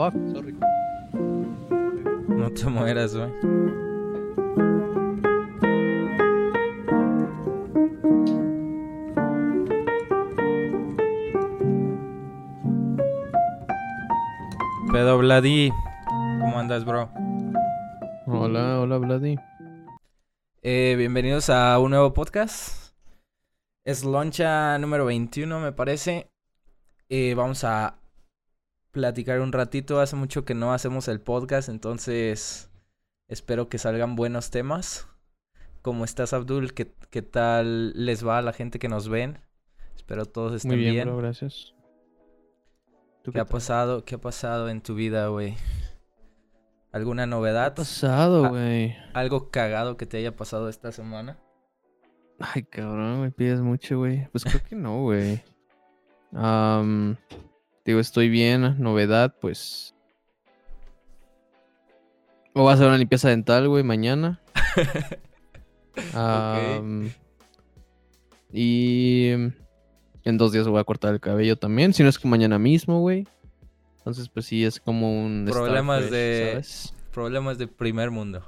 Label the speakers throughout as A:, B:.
A: fuck, sorry.
B: No te mueras, güey. Pedo Vladi. ¿Cómo andas, bro?
A: Hola, hola, Vladi.
B: Eh, bienvenidos a un nuevo podcast. Es loncha número 21, me parece. Eh, vamos a platicar un ratito. Hace mucho que no hacemos el podcast, entonces espero que salgan buenos temas. ¿Cómo estás, Abdul? ¿Qué, qué tal les va a la gente que nos ven? Espero todos estén
A: Muy bien,
B: bien.
A: bro, gracias. ¿Tú
B: ¿Qué ha pasado? ¿Qué ha pasado en tu vida, güey? ¿Alguna
A: ¿Qué ha
B: novedad?
A: pasado, güey?
B: ¿Algo cagado que te haya pasado esta semana?
A: Ay, cabrón, me pides mucho, güey. Pues creo que no, güey. Digo, estoy bien. Novedad, pues. Voy a hacer una limpieza dental, güey, mañana. Y en dos días voy a cortar el cabello también. Si no es que mañana mismo, güey. Entonces, pues sí, es como un.
B: Problemas
A: fresh,
B: de-
A: ¿sabes?
B: Problemas de primer mundo.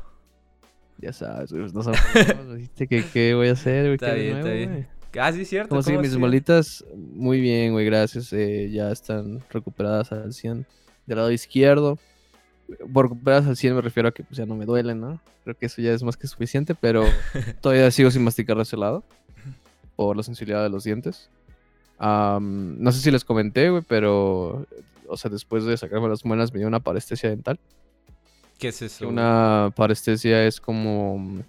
A: Ya sabes, güey. No sabemos, ¿viste? ¿Qué, ¿Qué voy a hacer, güey?
B: Está
A: ¿Qué de
B: bien, está bien.
A: güey?
B: Ah, sí, cierto.
A: ¿Cómo siguen mis bolitas? Muy bien, güey, gracias. eh, ya están recuperadas al 100 del lado izquierdo. Por recuperadas al 100 me refiero a que pues, ya no me duelen, ¿no? Creo que eso ya es más que suficiente, pero todavía sigo sin masticar de ese lado. Por la sensibilidad de los dientes. No sé si les comenté, güey, pero... O sea, después de sacarme las muelas me dio una parestesia dental.
B: ¿Qué es eso?
A: una parestesia es como.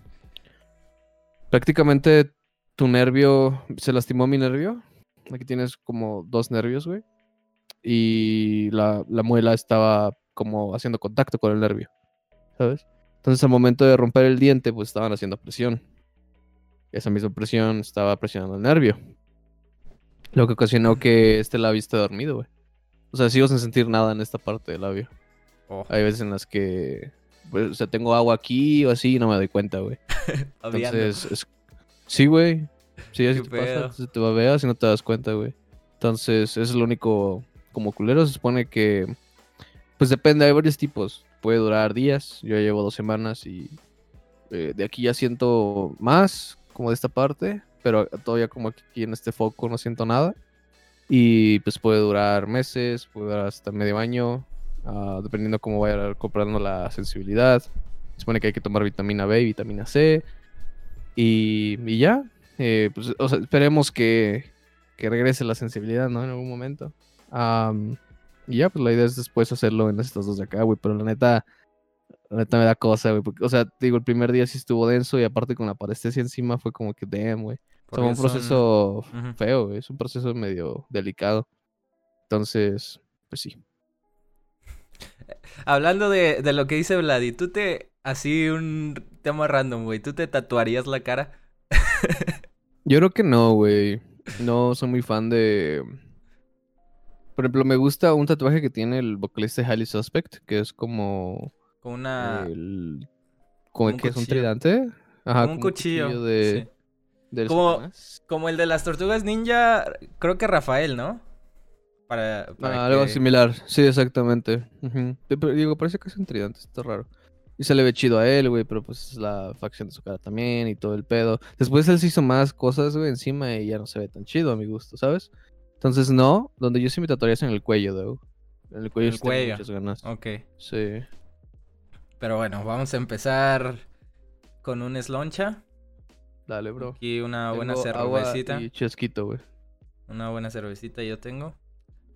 A: Prácticamente tu nervio. Se lastimó mi nervio. Aquí tienes como dos nervios, güey. Y la, la muela estaba como haciendo contacto con el nervio. ¿Sabes? Entonces al momento de romper el diente, pues estaban haciendo presión. Esa misma presión estaba presionando el nervio. Lo que ocasionó que este labio esté dormido, güey. O sea, sigo sin sentir nada en esta parte del labio.
B: Oh,
A: Hay veces en las que, pues, o sea, tengo agua aquí o así y no me doy cuenta, güey. Entonces, es... sí, güey. Sí, así te pasa. Entonces te babeas y no te das cuenta, güey. Entonces, eso es lo único como culero. Se supone que, pues depende, hay varios tipos. Puede durar días. Yo ya llevo dos semanas y eh, de aquí ya siento más, como de esta parte, pero todavía como aquí en este foco no siento nada. Y pues puede durar meses, puede durar hasta medio año, ah, dependiendo cómo vaya comprando la sensibilidad. Se supone que hay que tomar vitamina B y vitamina C. Y, y ya, eh, pues, o sea, esperemos que, que regrese la sensibilidad, ¿no? En algún momento. Y ya, pues la idea es después hacerlo en estos dos de acá, güey. Pero la neta, la neta me da cosa, güey. porque, O sea, te digo, el primer día sí estuvo denso y aparte con la parestesia encima fue como que, damn, güey. O sea, un proceso
B: son-
A: feo, güey. Es un proceso medio delicado. Entonces, pues sí.
B: Hablando de, de lo que dice Vladi, tú te. Así un tema random, güey. ¿Tú te tatuarías la cara?
A: Yo creo que no, güey. No soy muy fan de. Por ejemplo, me gusta un tatuaje que tiene el vocalista de Highly Suspect, que es como.
B: Con una.
A: el... como
B: un
A: que es un tridente. Ajá,
B: como un cuchillo.
A: de,
B: sí.
A: del
B: Como- el de las tortugas ninja, creo que Rafael, ¿no? Para, para
A: Ah, algo similar, sí, exactamente. Digo, parece que es un tridente, está raro. Y se le ve chido a él, güey, pero pues es la facción de su cara también y todo el pedo. Después él se hizo más cosas, güey, encima y ya no se ve tan chido a mi gusto, ¿sabes? Entonces, no, donde yo sí me tatuaría es en el cuello, güey. En el cuello
B: el cuello.
A: muchas ganas.
B: Ok.
A: Sí.
B: Pero bueno, vamos a empezar con un sloncha.
A: Dale, bro.
B: Aquí una buena
A: agua
B: cervecita.
A: Y chesquito, güey.
B: Una buena cervecita yo tengo.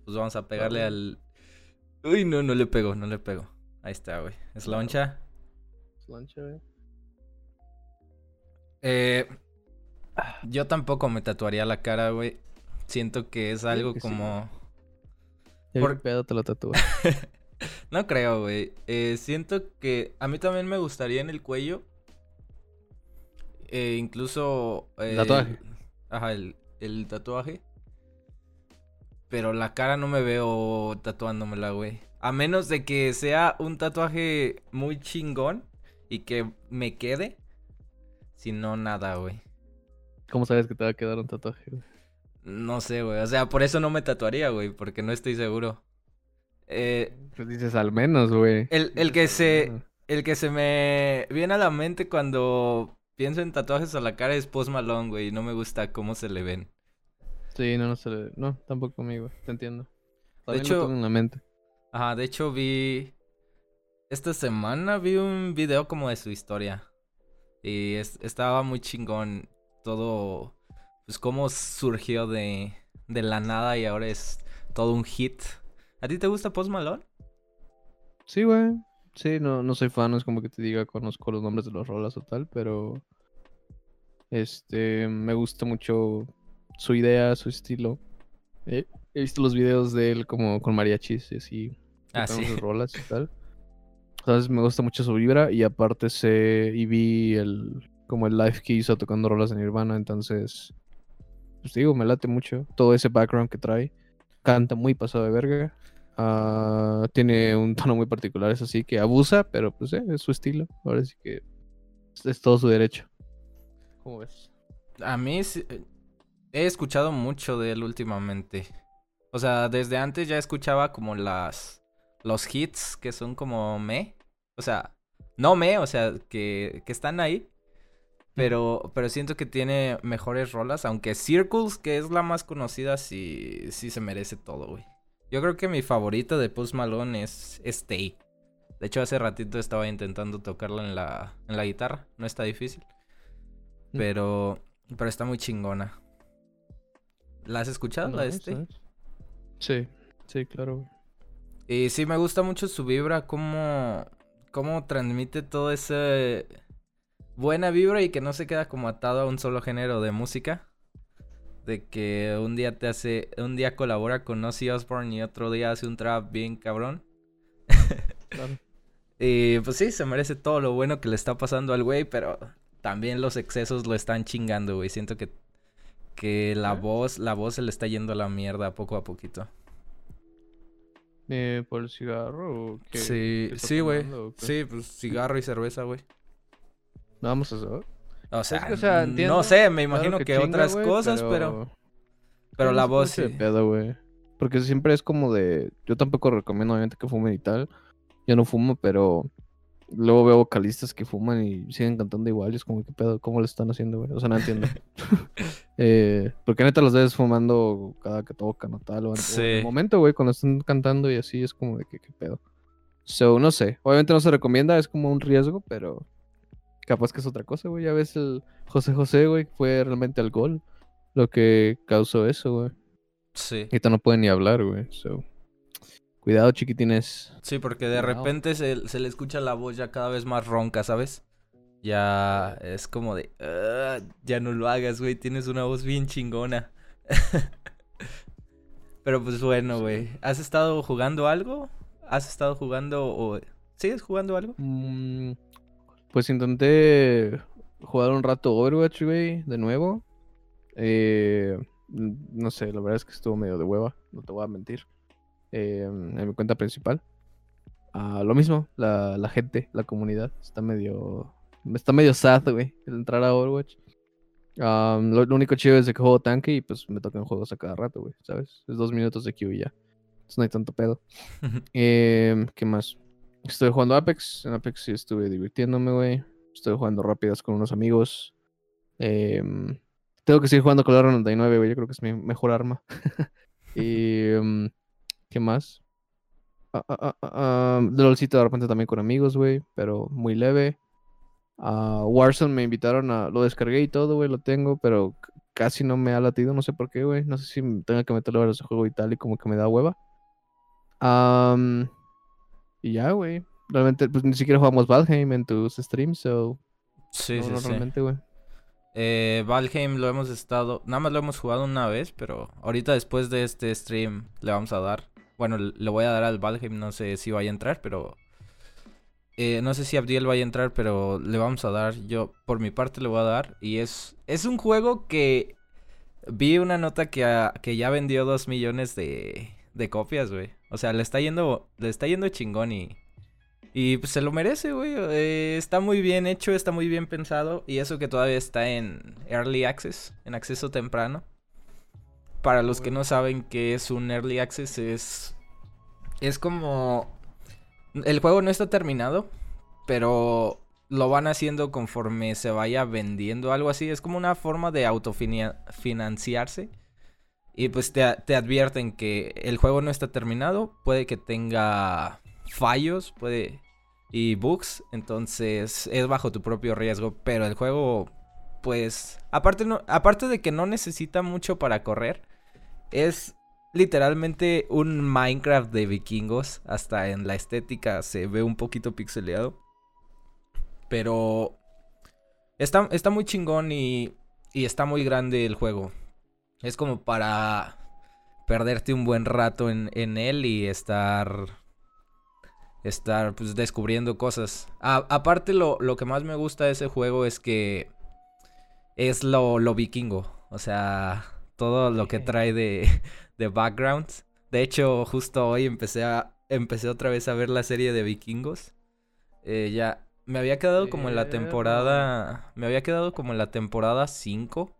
B: Pues vamos a pegarle al. Uy, no, no le pego, no le pego. Ahí está, güey. Sloncha.
A: Lancha, güey.
B: Eh, yo tampoco me tatuaría la cara, güey. Siento que es algo
A: que sí,
B: como.
A: Ya
B: Por-
A: Por... pedo te lo tatúas.
B: No creo, güey. Eh, siento que a mí también me gustaría en el cuello. Eh, incluso. eh,
A: Tatuaje.
B: Ajá, el, el tatuaje. Pero la cara no me veo tatuándomela, güey. A menos de que sea un tatuaje muy chingón y que me quede. Si no, nada, güey.
A: ¿Cómo sabes que te va a quedar un tatuaje, güey?
B: No sé, güey. O sea, por eso no me tatuaría, güey. Porque no estoy seguro. Eh,
A: Pues dices al menos, güey.
B: el, el que se. El que se me viene a la mente cuando pienso en tatuajes a la cara es Post Malone, güey. y No me gusta cómo se le ven.
A: Sí, no, no se le... No, tampoco a mí, güey. Te entiendo. También
B: hecho-
A: lo tengo en la mente.
B: Ajá, de hecho vi. Esta semana vi un video como de su historia. Y es- estaba muy chingón todo. Pues cómo surgió de, de la nada y ahora es todo un hit. ¿A ti te gusta Post Malone?
A: Sí, güey. Sí, no, no soy fan, no es como que te diga conozco los nombres de las rolas o tal, pero este me gusta mucho su idea, su estilo. Eh, he visto los videos de él como con mariachis y así,
B: Ah, sí.
A: sus rolas y tal. Entonces me gusta mucho su vibra y aparte sé y vi el como el live que hizo tocando rolas de Nirvana, entonces pues digo, me late mucho todo ese background que trae. Canta muy pasado de verga. Ah, tiene un tono muy particular, eso sí, que abusa, pero pues eh, es su estilo. Ahora sí que es, es todo su derecho. ¿Cómo ves?
B: A mí eh, he escuchado mucho de él últimamente. O sea, desde antes ya escuchaba como las los hits que son como me. O sea, no me, o sea, que, que están ahí. Pero, pero siento que tiene mejores rolas. Aunque Circles, que es la más conocida, sí, sí se merece todo, güey. Yo creo que mi favorita de Post Malone es Stay. De hecho, hace ratito estaba intentando tocarla en la, en la guitarra. No está difícil.
A: Mm.
B: Pero, pero está muy chingona. ¿La has escuchado, la de
A: nice. Sí, sí, claro.
B: Y sí, me gusta mucho su vibra, cómo, cómo transmite todo ese buena vibra y que no se queda como atado a un solo género de música. De que un día te hace, un día colabora con Ozzy Osbourne y otro día hace un trap bien cabrón.
A: Claro.
B: Y pues sí, se merece todo lo bueno que le está pasando al güey, pero también los excesos lo están chingando, güey. Siento que, que la voz, la voz se le está yendo a la mierda poco a poquito.
A: Eh, ¿Por el cigarro o qué?
B: Sí,
A: ¿Qué está
B: sí, güey. Sí, pues cigarro y cerveza, güey.
A: Vamos a saber.
B: O sea,
A: que, o sea,
B: n-
A: entiendo,
B: no sé, me
A: Claro
B: imagino que,
A: chinga,
B: otras cosas, pero pero la voz sí.
A: pedo, güey. Porque siempre es como de. Yo tampoco recomiendo, obviamente, que fumen y tal. Yo no fumo, pero luego veo vocalistas que fuman y siguen cantando igual. Y es como, ¿qué pedo? ¿Cómo lo están haciendo, güey? O sea, no entiendo. eh, porque neta los ves fumando cada que tocan o tal. O en, o en
B: Sí.
A: el momento, güey, cuando están cantando y así, es como de que, ¿qué pedo? So, no sé. Obviamente no se recomienda, es como un riesgo, pero capaz que es otra cosa, güey. Ya ves el José José, güey, fue realmente al gol lo que causó eso, güey.
B: Sí.
A: Ahorita no pueden ni hablar, güey. So. Cuidado, chiquitines.
B: Sí, porque de repente se, se le escucha la voz ya cada vez más ronca, ¿sabes? Ya es como de, "Ah, ya no lo hagas, güey, tienes una voz bien chingona. Pero pues bueno, güey, ¿has estado jugando algo? ¿Has estado jugando o sigues jugando algo?
A: Mm, pues intenté jugar un rato Overwatch, güey, de nuevo. Eh, no sé, la verdad es que estuvo medio de hueva, no te voy a mentir. Eh, en mi cuenta principal. Ah, lo mismo, la, la gente, la comunidad, está medio... Está medio sad, güey, el entrar a Overwatch. Ah, lo, lo único chido es de que juego tanque y pues me tocan juegos a cada rato, güey, ¿sabes? Es dos minutos de Q y ya. Entonces no hay tanto pedo. Em, ¿Qué más? Estoy jugando Apex. En Apex sí estuve divirtiéndome, güey. Estoy jugando rápidas con unos amigos. Em, tengo que seguir jugando con la 99, güey. Yo creo que es mi mejor arma. y. em, ¿Qué más? Ah, de LOLcito de repente también con amigos, güey. Pero muy leve. A Warzone me invitaron a. Lo descargué y todo, güey. Lo tengo, pero casi no me ha latido. No sé por qué, güey. No sé si tenga que meterle horas de juego y tal. Y como que me da hueva. Am, y ya, güey. Realmente, pues ni siquiera jugamos Valheim en tus streams, so.
B: Sí,
A: no,
B: sí,
A: no,
B: sí.
A: realmente, güey.
B: Eh, Valheim lo hemos estado, nada más lo hemos jugado una vez, pero ahorita después de este stream le vamos a dar. Bueno, le voy a dar al Valheim, no sé si vaya a entrar, pero... eh, no sé si Abdiel vaya a entrar, pero le vamos a dar. Yo, por mi parte, le voy a dar. Y es, es un juego que vi una nota que, a- que ya vendió dos millones de, de copias, güey. O sea, le está yendo, le está yendo chingón y... Y pues se lo merece, güey. Eh, está muy bien hecho, está muy bien pensado. Y eso que todavía está en Early Access, en acceso temprano. Para los que no saben qué es un Early Access, es es como... El juego no está terminado, pero lo van haciendo conforme se vaya vendiendo, algo así. Es como una forma de autofinanciarse. Y pues te, te, advierten que el juego no está terminado, puede que tenga fallos, puede y bugs, entonces es bajo tu propio riesgo, pero el juego pues aparte no aparte de que no necesita mucho para correr, es literalmente un Minecraft de vikingos, hasta en la estética se ve un poquito pixeleado. Pero está, está muy chingón y, y está muy grande el juego. Es como para perderte un buen rato en, en él y estar. Estar pues descubriendo cosas. aparte, lo, lo, que más me gusta de ese juego es que es lo, lo vikingo. O sea, todo lo que trae de, de background. De hecho, justo hoy empecé a. Empecé otra vez a ver la serie de vikingos. Eh, ya. Me había quedado como en la temporada. Me había quedado como en la temporada 5.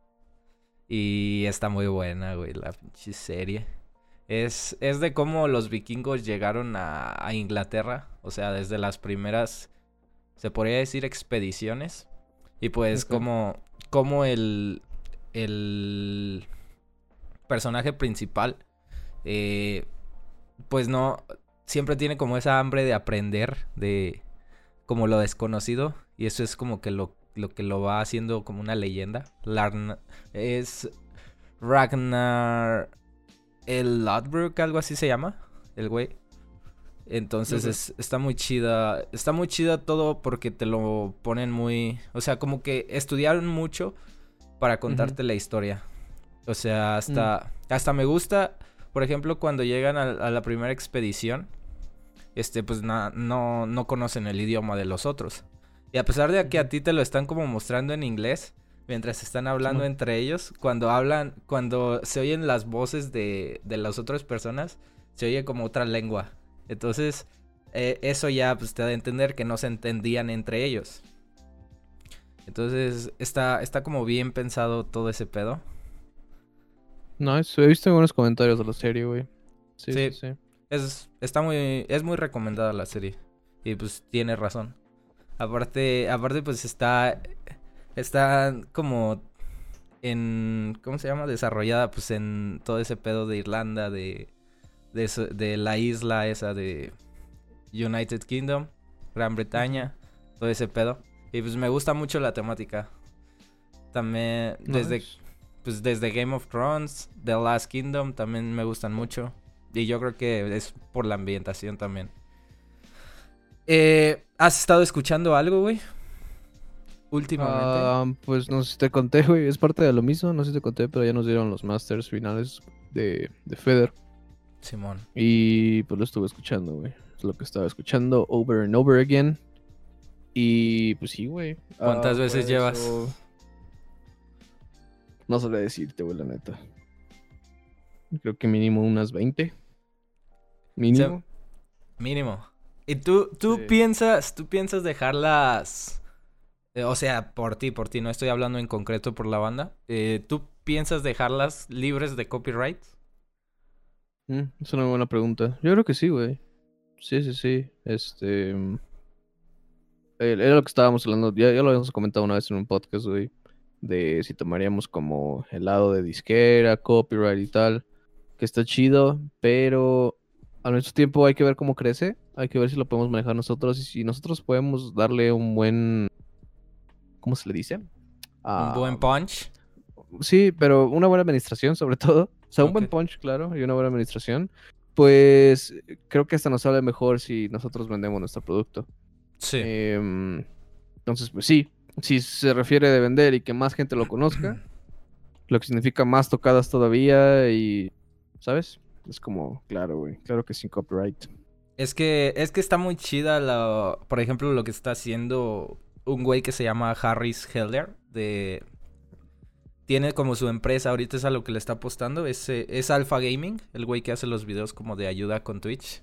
B: Y está muy buena, güey, la pinche serie. Es, es de cómo los vikingos llegaron a, a, Inglaterra. O sea, desde las primeras, se podría decir, expediciones. Y pues como, como el, el personaje principal, eh, pues no, siempre tiene como esa hambre de aprender de como lo desconocido. Y eso es como que lo lo que lo va haciendo como una leyenda. Larna, es Ragnar el Lodbrok, algo así se llama, el güey. Entonces está muy chida. Está muy chida todo porque te lo ponen muy. O sea, como que estudiaron mucho para contarte la historia. O sea, hasta. Mm. Hasta me gusta. Por ejemplo, cuando llegan a, la primera expedición. Este, pues no, no conocen el idioma de los otros. Y a pesar de que a ti te lo están como mostrando en inglés, mientras están hablando entre ellos, cuando hablan, cuando se oyen las voces de, de las otras personas, se oye como otra lengua. Entonces, eh, eso ya pues, te da a entender que no se entendían entre ellos. Entonces, está, está como bien pensado todo ese pedo.
A: No, he visto algunos comentarios de la serie, güey. Sí, sí, sí.
B: Es, está muy, es muy recomendada la serie. Y pues tiene razón. Aparte, aparte pues está, está como en, ¿cómo se llama? Desarrollada pues en todo ese pedo de Irlanda, de, de, la isla esa de United Kingdom, Gran Bretaña, todo ese pedo. Y pues me gusta mucho la temática. También desde, pues desde Game of Thrones, The Last Kingdom también me gustan mucho. Y yo creo que es por la ambientación también. Eh, ¿Has estado escuchando algo, güey? Últimamente.
A: Ah, pues no sé si te conté, güey. Es parte de lo mismo. No sé si te conté, pero ya nos dieron los masters finales de, de Feder.
B: Simón.
A: Y pues lo estuve escuchando, güey. Es lo que estaba escuchando over and over again. Y pues sí, güey.
B: ¿Cuántas ah, veces llevas?
A: No sabría decirte, güey, la neta. Creo que mínimo unas 20. Mínimo.
B: mínimo. ¿Y tú, tú piensas, tú piensas dejarlas, eh, o sea, por ti, por ti, no estoy hablando en concreto por la banda, eh, ¿tú piensas dejarlas libres de copyright?
A: Mm, es una buena pregunta. Yo creo que sí, güey. Sí, sí, sí. Este... Mm, era lo que estábamos hablando, ya, ya lo habíamos comentado una vez en un podcast, güey, de si tomaríamos como el lado de disquera, copyright y tal, que está chido, pero al mismo tiempo hay que ver cómo crece, hay que ver si lo podemos manejar nosotros y si nosotros podemos darle un buen, ¿cómo se le dice?
B: un buen ah, punch.
A: Sí, pero una buena administración sobre todo. O sea, un buen punch, claro, y una buena administración. Pues creo que hasta nos sale mejor si nosotros vendemos nuestro producto.
B: Sí.
A: Em, entonces, pues sí, si se refiere de vender y que más gente lo conozca, lo que significa más tocadas todavía y, ¿sabes? Es como, claro, güey, claro que sin copyright.
B: Es que, es que está muy chida, la, por ejemplo, lo que está haciendo un güey que se llama Harris Heller, de... Tiene como su empresa, ahorita es a lo que le está apostando, es, eh, es Alpha Gaming, el güey que hace los videos como de ayuda con Twitch.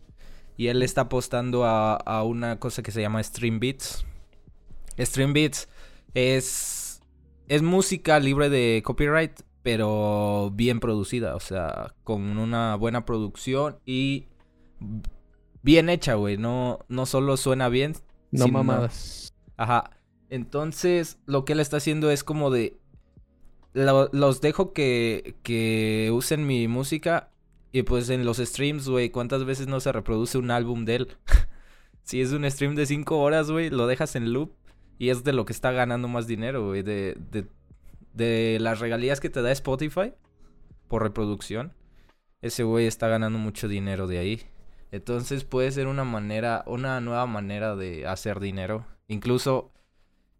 B: Y él está apostando a, a una cosa que se llama Stream Beats. Stream Beats es, es música libre de copyright, pero bien producida, o sea, con una buena producción y bien hecha, güey. No, no solo suena bien.
A: No mamadas.
B: Ajá. Entonces, lo que él está haciendo es como de. lo- los dejo que, que usen mi música. Y pues en los streams, güey, ¿cuántas veces no se reproduce un álbum de él? si es un stream de 5 horas, güey, lo dejas en loop. Y es de lo que está ganando más dinero, güey. De, de, de las regalías que te da Spotify por reproducción. Ese güey está ganando mucho dinero de ahí. Entonces puede ser una manera, una nueva manera de hacer dinero. Incluso,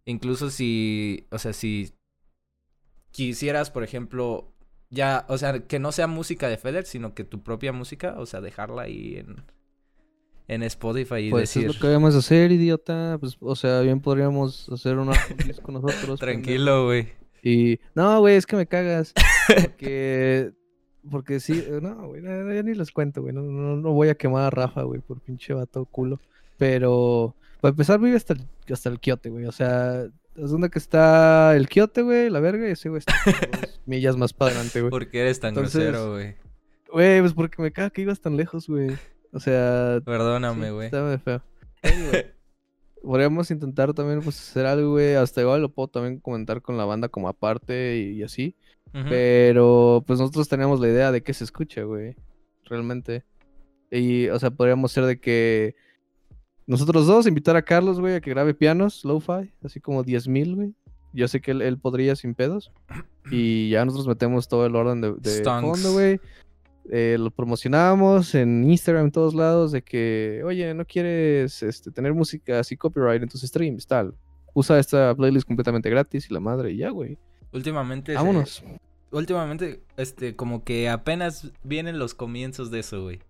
B: incluso si, o sea, si quisieras, por ejemplo, ya, o sea, que no sea música de Feder, sino que tu propia música, o sea, dejarla ahí en, en Spotify y
A: Pues
B: decir,
A: es lo que debemos hacer, idiota. Pues, o sea, bien podríamos hacer una un disco nosotros.
B: tranquilo, güey.
A: Y no, güey, es que me cagas. Porque, porque sí, eh, no, güey, no, ya ni les cuento, güey. No, no, no voy a quemar a Rafa, güey, por pinche vato culo. Pero, para empezar, vive hasta el, hasta el quiote, güey. O sea, es donde que está el quiote, güey, la verga, y ese güey está dos millas más para adelante, güey.
B: ¿Por qué eres tan
A: Entonces,
B: grosero, güey?
A: Güey, pues porque me caga que ibas tan lejos, güey. O sea,
B: Perdóname,
A: sí,
B: güey.
A: está medio feo. Anyway, podríamos intentar también, pues, hacer algo, güey. Hasta igual lo puedo también comentar con la banda como aparte y, y así. Pero pues nosotros teníamos la idea de que se escucha, güey. Realmente. Y, o sea, podríamos ser de que nosotros dos invitar a Carlos, güey, a que grabe pianos, lo-fi, así como 10.000, güey. Yo sé que él, él podría sin pedos. Y ya nosotros metemos todo el orden de, fondo, güey. Eh, lo promocionamos en Instagram, en todos lados, de que, oye, ¿no quieres este, tener música así copyright en tus streams? Tal. Usa esta playlist completamente gratis y la madre, y ya, güey.
B: Últimamente,
A: Vámonos.
B: últimamente, este, como que apenas vienen los comienzos de eso, güey.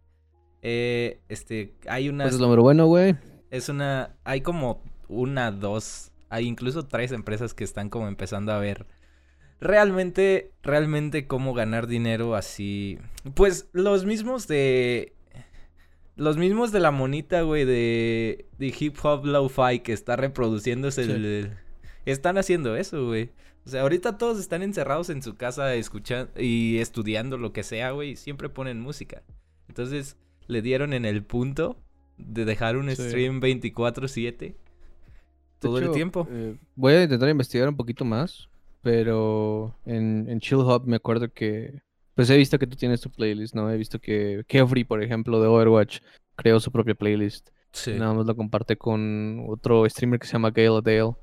B: Eh, este, hay unas,
A: Pues es lo mero bueno, güey.
B: es una, hay como una, dos, hay incluso tres empresas que están como empezando a ver realmente, realmente cómo ganar dinero así. Pues los mismos de, los mismos de la monita, güey, de, de hip hop lo-fi que está reproduciéndose
A: Sí.
B: el- están haciendo eso, güey. O sea, ahorita todos están encerrados en su casa escuchando y estudiando lo que sea, güey. y Siempre ponen música. Entonces, le dieron en el punto de dejar un
A: Sí.
B: stream 24/7
A: De
B: todo el tiempo.
A: eh, voy a intentar investigar un poquito más, pero en, en Chill Hop me acuerdo que, pues he visto que tú tienes tu playlist, ¿no? He visto que Kefri, por ejemplo, de Overwatch, creó su propia playlist.
B: Sí.
A: Nada más lo comparte con otro streamer que se llama Gale Dale.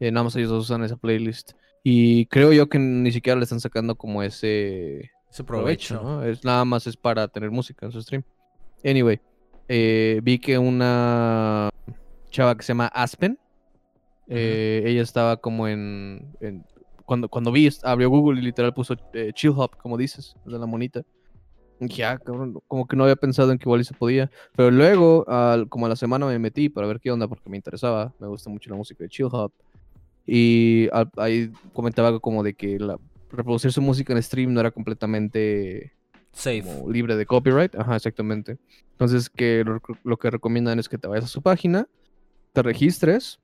A: Eh, nada más ellos dos usan esa playlist. Y creo yo que ni siquiera le están sacando como ese
B: Su
A: provecho,
B: provecho.
A: ¿no? Es nada más es para tener música en su stream. Anyway, eh, vi que una chava que se llama Aspen, eh, ella estaba como en, en- cuando cuando vi abrió Google y literal puso eh, Chill Hop, como dices, de la monita. Y dije, ah, cabrón, como que no había pensado en que igual se podía. Pero luego, al- como a la semana me metí para ver qué onda, porque me interesaba. Me gusta mucho la música de Chill Hop. Y al- ahí comentaba algo como de que la, reproducir su música en stream no era completamente
B: Safe.
A: libre de copyright. Ajá, exactamente. Entonces, que lo, lo que recomiendan es que te vayas a su página, te registres,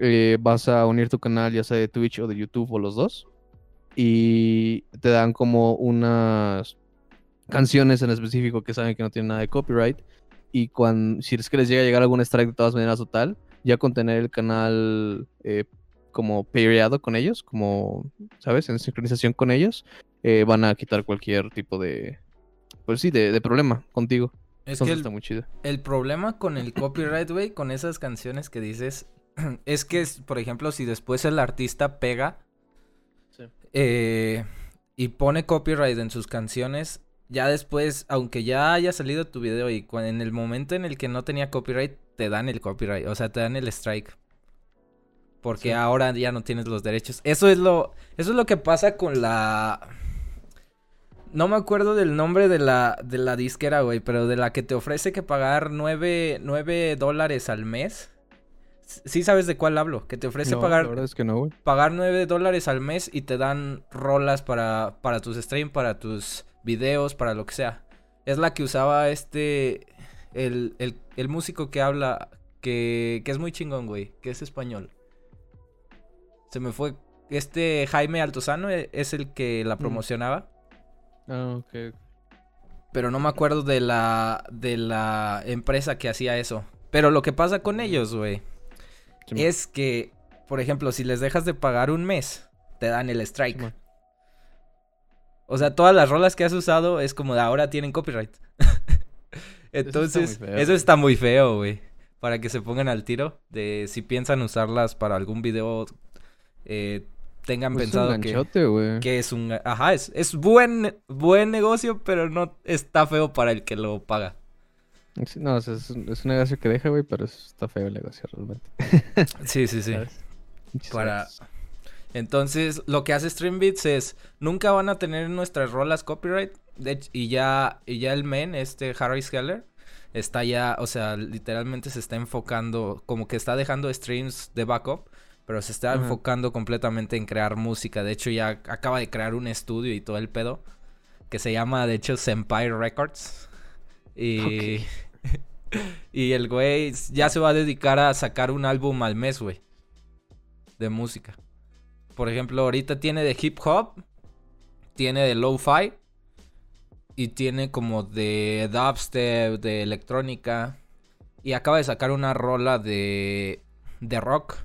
A: eh, vas a unir tu canal, ya sea de Twitch o de YouTube o los dos, y te dan como unas canciones en específico que saben que no tienen nada de copyright. Y cuando, si es que les llega a llegar algún strike de todas maneras o tal, ya con tener el canal eh, como paireado con ellos, como, ¿sabes? En sincronización con ellos, eh, van a quitar cualquier tipo de, pues sí, de, de problema contigo.
B: Es
A: Entonces
B: que el,
A: está muy chido.
B: el problema con el copyright, güey, con esas canciones que dices, es que, por ejemplo, si después el artista pega
A: Sí.
B: eh, y pone copyright en sus canciones, ya después, aunque ya haya salido tu video y en el momento en el que no tenía copyright, te dan el copyright, o sea, te dan el strike. Porque
A: Sí.
B: ahora ya no tienes los derechos. Eso es lo, eso es lo que pasa con la... No me acuerdo del nombre de la, de la disquera, güey, pero de la que te ofrece que pagar 9, dólares al mes. Sí sabes de cuál hablo, que te ofrece
A: No,
B: pagar
A: La verdad es que no, güey.
B: pagar 9 dólares al mes y te dan rolas para, para tus streams, para tus videos, para lo que sea. Es la que usaba este, el, el, el músico que habla, que, que es muy chingón, güey, que es español. Se me fue, este Jaime Altozano e- es el que la
A: Mm.
B: promocionaba.
A: Ah, ok.
B: pero no me acuerdo de la, de la empresa que hacía eso. Pero lo que pasa con ellos, güey,
A: Sí,
B: es que, por ejemplo, si les dejas de pagar un mes, te dan el strike.
A: Sí.
B: O sea, todas las rolas que has usado es como de ahora tienen copyright. Entonces,
A: feo.
B: eso está muy feo, güey. Para que se pongan al tiro de si piensan usarlas para algún video, eh, tengan
A: Pues es
B: pensado que, que es un... Ajá, es, es buen, buen negocio, pero no está feo para el que lo paga.
A: No, o sea, es, un- es un negocio que deja, güey, pero está feo el negocio realmente.
B: Sí, sí, sí. Para-
A: gracias.
B: Entonces, lo que hace Streambeats es, nunca van a tener nuestras rolas copyright. De y ya, y ya el men, este Harry Scheller, está ya, o sea, literalmente se está enfocando, como que está dejando streams de backup, pero se está enfocando completamente en crear música. De hecho, ya acaba de crear un estudio y todo el pedo, que se llama, de hecho, Senpai Records. Y... y el güey ya se va a dedicar a sacar un álbum al mes, güey. De música. Por ejemplo, ahorita tiene de hip hop, tiene de lo-fi y tiene como de dubstep, de electrónica. Y acaba de sacar una rola de, de rock.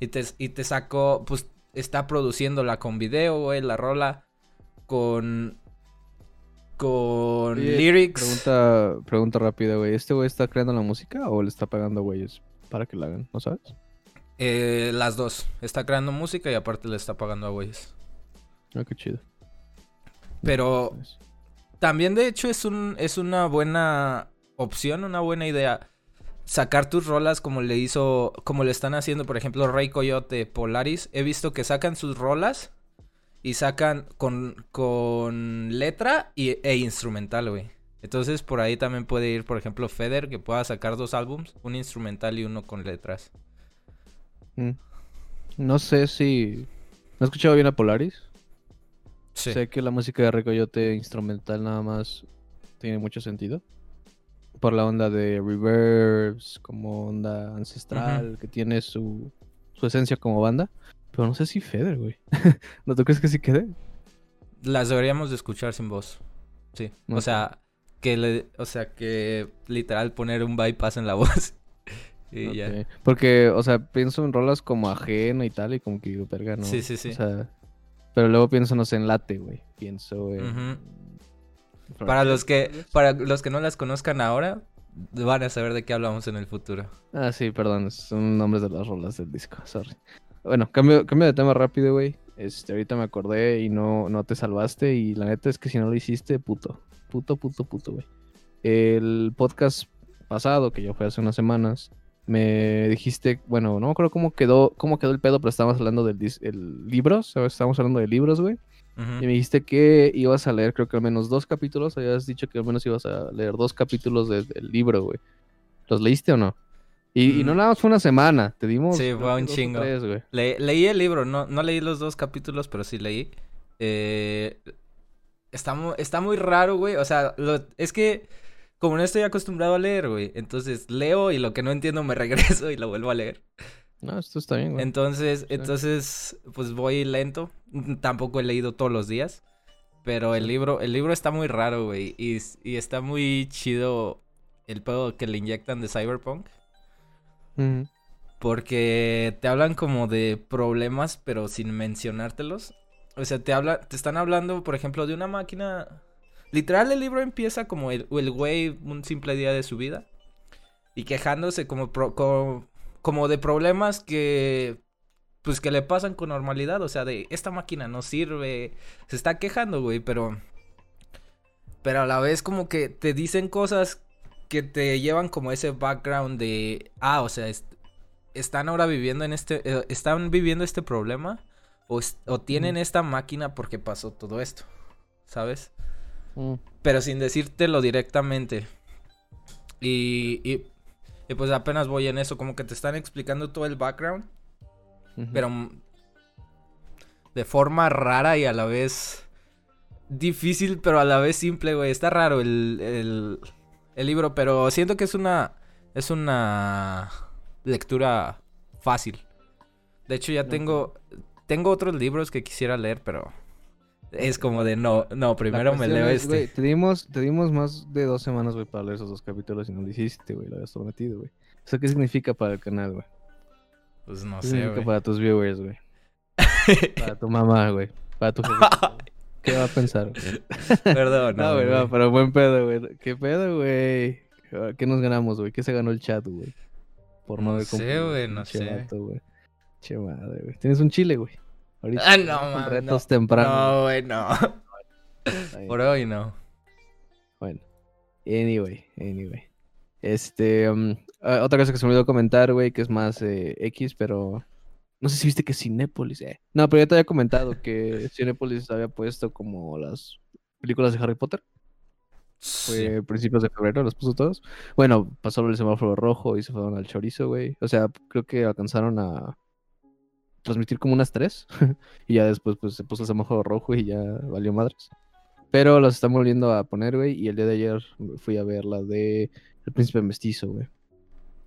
B: Y te, y te sacó, pues está produciéndola con video, güey, la rola con... Con
A: Oye,
B: lyrics.
A: Pregunta, pregunta rápida, güey. ¿Este güey está creando la música o le está pagando a güeyes para que la hagan? ¿No sabes?
B: Eh, las dos. Está creando música y aparte le está pagando a güeyes.
A: Ah, qué chido.
B: Pero También, de hecho, es, un, es una buena opción, una buena idea. Sacar tus rolas como le hizo, como le están haciendo, por ejemplo, Rey Coyote, Polaris. He visto que sacan sus rolas y sacan con, con letra y, e instrumental, güey. Entonces, por ahí también puede ir, por ejemplo, Feder, que pueda sacar dos álbums, un instrumental y uno con letras.
A: mm. No sé si... ¿No he escuchado bien a Polaris?
B: Sí.
A: Sé que la música de Recoyote instrumental nada más tiene mucho sentido. Por la onda de reverbs, como onda ancestral, que tiene su, su esencia como banda. Pero no sé si Feder, güey. ¿No tú crees que sí quede?
B: Las deberíamos de escuchar sin voz. Sí. O sea, que le, o sea, que literal poner un bypass en la voz. y ya.
A: Ok. Porque, o sea, pienso en rolas como ajeno y tal, y como que digo, verga, no.
B: Sí, sí, sí.
A: O sea, pero luego pienso, no sé, en late, güey. Pienso en.
B: Para los que, para los que no las conozcan ahora, van a saber de qué hablamos en el futuro.
A: Ah, sí, perdón, son nombres de las rolas del disco, sorry. Bueno, cambio, cambio de tema rápido, güey. Este, ahorita me acordé y no, no te salvaste. Y la neta es que si no lo hiciste, puto. Puto, puto, puto, güey. El podcast pasado, que ya fue hace unas semanas, me dijiste, bueno, no me acuerdo cómo quedó, cómo quedó el pedo, pero estábamos hablando del el libros, ¿sabes? Estábamos hablando de libros, güey. Y me dijiste que ibas a leer, creo que al menos dos capítulos. Habías dicho que al menos ibas a leer dos capítulos de- del libro, güey. ¿Los leíste o no? Y, y no nada más fue una semana. Te dimos.
B: Sí, fue un chingo.
A: tres.
B: Le- leí el libro, no, no leí los dos capítulos, pero sí leí. Eh, está, mu- está muy raro, güey. O sea, lo- es que como no estoy acostumbrado a leer, güey. Entonces leo y lo que no entiendo me regreso y lo vuelvo a leer.
A: No, esto está bien, güey.
B: Entonces,
A: Sí.
B: entonces, pues voy lento. Mm, Tampoco he leído todos los días. Pero el libro, el libro está muy raro, güey. Y, y está muy chido el pedo que le inyectan de Cyberpunk. Porque te hablan como de problemas, pero sin mencionártelos. O sea, te habla, te están hablando, por ejemplo, de una máquina. Literal, el libro empieza como el, el güey, un simple día de su vida. Y quejándose como, pro- co- como de problemas que. Pues que le pasan con normalidad. O sea, de esta máquina no sirve. Se está quejando, güey, pero. Pero a la vez, como que te dicen cosas que te llevan como ese background de. Ah, o sea, es- están ahora viviendo en este, eh, están viviendo este problema o, tienen esta máquina porque pasó todo esto, ¿sabes?
A: Mm.
B: Pero sin decírtelo directamente. Y, y, y pues apenas voy en eso, como que te están explicando todo el background, pero de forma rara y a la vez difícil, pero a la vez simple, güey. Está raro el, el, el libro, pero siento que es una, es una lectura fácil. De hecho, ya tengo, tengo otros libros que quisiera leer, pero Es como de no, no, primero me leo
A: es,
B: este.
A: te dimos, te dimos más de dos semanas, güey, para leer esos dos capítulos y no lo hiciste, güey. Lo habías prometido, güey. ¿Eso qué significa para el canal, güey?
B: Pues no
A: ¿Qué
B: sé,
A: significa para tus viewers, güey? Para tu mamá, güey. Para tu jefe. ¿Qué va a pensar?
B: Perdón,
A: No, güey, no, pero buen pedo, güey. ¿Qué pedo, güey? ¿Qué nos ganamos, güey? ¿Qué se ganó el chat, güey? Por no
B: No
A: haber
B: sé, güey, no sé.
A: vato, güey. Che madre, güey. Tienes un chile, güey. Ahorita.
B: Ah, no, mames,
A: retos
B: no.
A: tempranos.
B: No, güey, no. Por hoy no.
A: Bueno. Anyway, anyway. Este, um, ah, otra cosa que se me olvidó comentar, güey, que es más eh, X, pero no sé si viste que Cinépolis, eh. No, pero ya te había comentado que Cinépolis había puesto como las películas de Harry Potter.
B: Sí.
A: Fue principios de febrero, las puso todas. Bueno, pasó el semáforo rojo y se fueron al chorizo, güey. O sea, creo que alcanzaron a transmitir como unas tres. y ya después, pues, se puso el semáforo rojo y ya valió madres. Pero las están volviendo a poner, güey. Y el día de ayer fui a ver la de El Príncipe Mestizo, güey.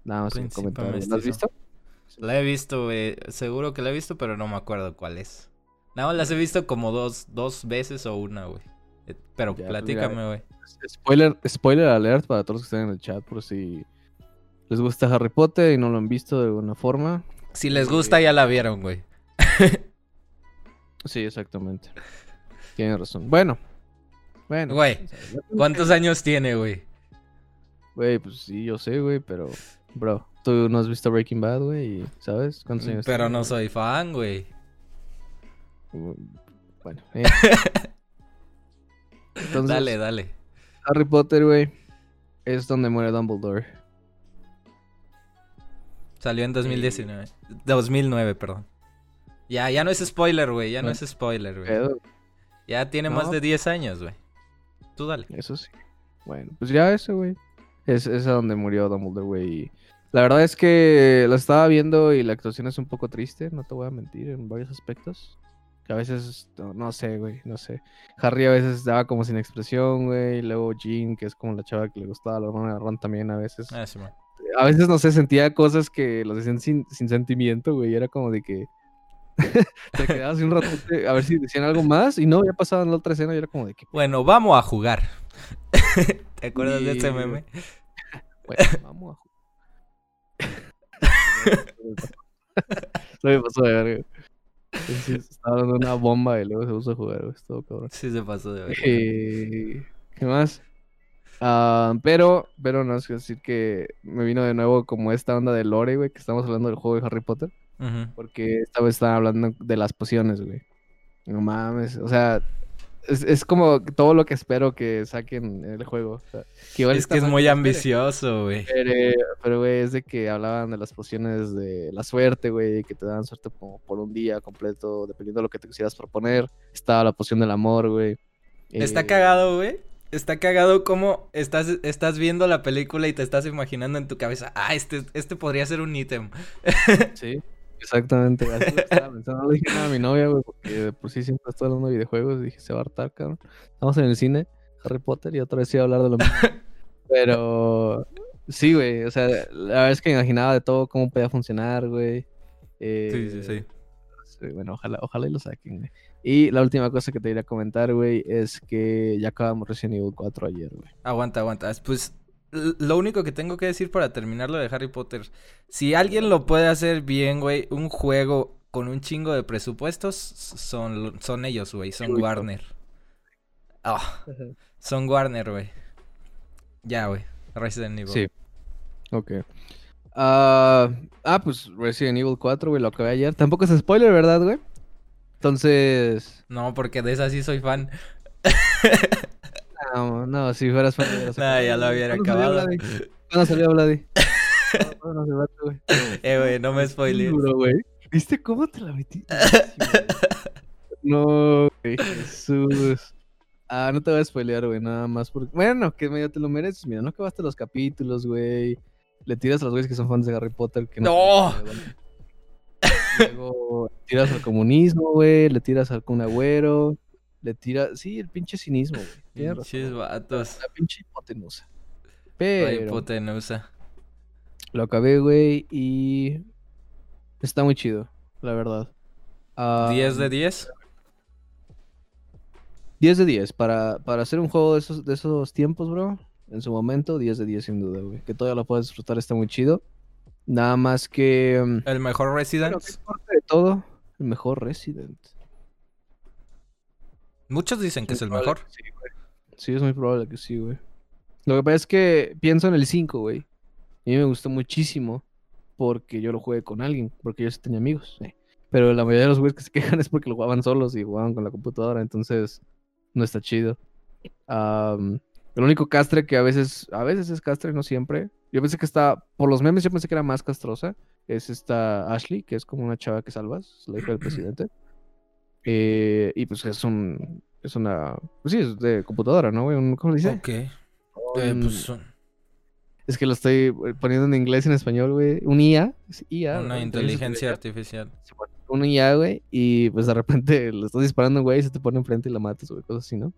A: Nada más en. ¿La has visto?
B: La he visto, güey. Seguro que la he visto, pero no me acuerdo cuál es. Nada más las he visto como dos, dos veces o una, güey. Eh, Pero
A: Ya, pues,
B: platícame, güey.
A: Spoiler, spoiler alert para todos los que están en el chat, por si les gusta Harry Potter y no lo han visto de alguna forma.
B: Si les gusta, ya la vieron, güey.
A: Sí, exactamente. Tienes razón. Bueno. Bueno.
B: Güey, ¿Cuántos años tiene, güey?
A: Güey, pues sí, yo sé, güey, pero... Bro, tú no has visto Breaking Bad, güey, ¿sabes? ¿Cuántos años
B: Pero no soy fan, güey.
A: Bueno, eh. Entonces,
B: Dale, dale.
A: Harry Potter, güey, es donde muere Dumbledore.
B: Salió en 2019. 2009, perdón. Ya, ya no es spoiler, güey. Ya no es spoiler, güey. Ya tiene
A: No.
B: más de 10 años, güey. Tú dale.
A: Eso sí. Bueno, pues ya eso, güey. Es, es a donde murió Dumbledore, güey. y La verdad es que la estaba viendo y la actuación es un poco triste, no te voy a mentir, en varios aspectos. Que a veces, no, no sé, güey, no sé. Harry a veces daba como sin expresión, güey. y Luego Jean, que es como la chava que le gustaba, la hermana de Ron también a veces.
B: Ah, sí.
A: A veces, no sé, sentía cosas que los decían sin, sin sentimiento, güey. y Era como de que te quedabas un rato a ver si decían algo más y no, ya pasaban la otra escena y era como de que,
B: Bueno, vamos a jugar. ¿Te acuerdas de ese meme?
A: Bueno, vamos a Eso me pasó de verga. Sí, estaba dando una bomba y luego se puso a jugar, güey. Estuvo cabrón.
B: Sí se pasó de ver.
A: Eh, ¿Qué más? Ah, pero, pero no es que decir que me vino de nuevo como esta onda de lore, güey, que estamos hablando del juego de Harry Potter. Porque esta vez estaban hablando de las pociones, güey. No mames, o sea, es, es como todo lo que espero que saquen en el juego. o sea, que igual
B: Es que es muy ambicioso, güey.
A: Pero, güey, es de que hablaban de las pociones de la suerte, güey, que te dan suerte como por un día completo, dependiendo de lo que te quisieras proponer. Estaba la poción del amor, güey.
B: Está
A: Eh,
B: cagado, güey. Está cagado como estás, estás viendo la película y te estás imaginando en tu cabeza, ah, este, este podría ser un ítem.
A: Sí, exactamente. así lo estaba pensando. No le dije nada a mi novia, güey, porque de por sí siempre estoy hablando de videojuegos. Dije, se va a hartar, cabrón. Estamos en el cine, Harry Potter, y otra vez iba a hablar de lo mismo. Pero sí, güey. O sea, la verdad es que me imaginaba de todo cómo podía funcionar, güey.
B: Sí, sí,
A: Eh,
B: sí.
A: Sí, bueno, ojalá, ojalá y lo saquen, güey. Y la última cosa que te iría a comentar, güey, es que ya acabamos Resident Evil 4 ayer, güey.
B: Aguanta, aguanta. Pues lo único que tengo que decir para terminar lo de Harry Potter. Si alguien lo puede hacer bien, güey, un juego con un chingo de presupuestos, son, son ellos, güey. Son. Warner. Ah, son Warner, güey. Ya, güey. Resident Evil.
A: Sí. Ok. Ah, ah, pues Resident Evil 4, güey, lo acabé ayer. Tampoco es spoiler, ¿verdad, güey? Entonces.
B: No, porque de esa sí soy fan.
A: No, no, si fueras fan, hubieras
B: Nah, ya lo hubiera
A: ¿Cuándo salió
B: acabado.
A: Vladi? ¿Cuándo salió Vladi? ¿Cuándo salió güey?
B: Eh, güey, no me spoilees.
A: Duro, güey. ¿Viste cómo te la metí? No, güey, Jesús. Ah, no te voy a spoilear, güey, nada más porque... Bueno, que medio te lo mereces, mira, no acabaste los capítulos, güey. Le tiras a los güeyes que son fans de Harry Potter que
B: ¡No!
A: Luego le tiras al comunismo, güey, le tiras al Kun Agüero, le tiras... Sí, el pinche cinismo, güey.
B: Pinches vatos.
A: La pinche hipotenusa. Pero
B: hipotenusa.
A: lo acabé, güey, y... Está muy chido, la verdad. Ah,
B: 10 de 10.
A: 10 de 10. Para, para hacer un juego de esos, de esos tiempos, bro, en su momento, 10 de 10 sin duda, güey. Que todavía lo puedes disfrutar, está muy chido. Nada más que... mm,
B: El mejor Resident.
A: bueno, de todo, el mejor Resident.
B: Muchos dicen que es el mejor.
A: Sí, es muy probable que sí, güey. Lo que pasa es que pienso en el 5, güey. A mí me gustó muchísimo porque yo lo jugué con alguien, porque yo sí tenía amigos. eh. Pero la mayoría de los güeyes que se quejan es porque lo jugaban solos y jugaban con la computadora, entonces no está chido. Am, el único castre que a veces, a veces es castre, no siempre. Yo pensé que está, por los memes yo pensé que era más castrosa. Es esta Ashley, que es como una chava que salvas, es la hija del presidente. Eh, y pues es un, es una, pues sí, es de computadora, ¿no, güey? ¿Cómo le dice?
B: Ok. Eh, pues son-
A: Es que lo estoy poniendo en inglés y en español, güey. Un IA, es IA.
B: una inteligencia artificial.
A: Un IA, güey, y pues de repente le estás disparando güey y se te pone enfrente y la matas, güey, cosas así, ¿no?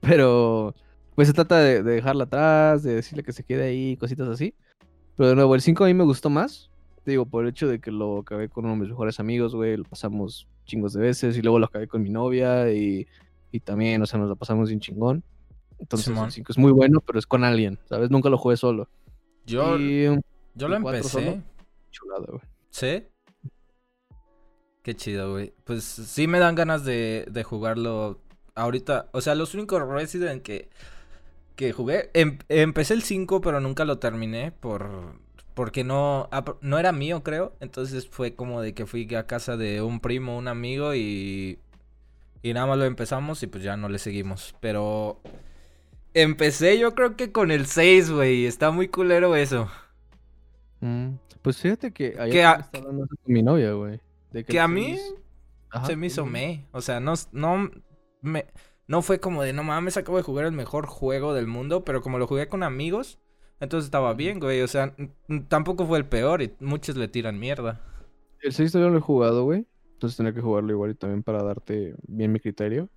A: Pero, pues se trata de, de dejarla atrás, de decirle que se quede ahí, cositas así. Pero de nuevo, el 5 a mí me gustó más. Te digo, por el hecho de que lo acabé con uno de mis mejores amigos, güey, lo pasamos chingos de veces y luego lo acabé con mi novia y, y también, o sea, nos lo pasamos bien chingón. Entonces, el 5 es muy bueno, pero es con alguien, ¿sabes? Nunca lo jugué solo.
B: Yo,
A: y
B: yo lo empecé.
A: solo. chulada, güey.
B: ¿Sí? Qué chido, güey. Pues sí me dan ganas de, de jugarlo ahorita. O sea, los únicos Resident que, que jugué. em- empecé el 5, pero nunca lo terminé por. Porque no, no era mío, creo. Entonces fue como de que fui a casa de un primo, un amigo y. Y nada más lo empezamos y pues ya no le seguimos. Pero. Empecé yo creo que con el 6, güey. Está muy culero eso.
A: Mm, Pues fíjate que ayer
B: Que
A: también
B: a-
A: estaba hablando con mi novia, güey.
B: Que a mí
A: Ajá,
B: se me hizo me. O sea, no, no me. No fue como de no mames, acabo de jugar el mejor juego del mundo, pero como lo jugué con amigos, entonces estaba bien, güey. O sea, tampoco fue el peor y muchos le tiran mierda.
A: El 6 todavía no lo he jugado, güey. Entonces tenía que jugarlo igual y también para darte bien mi criterio.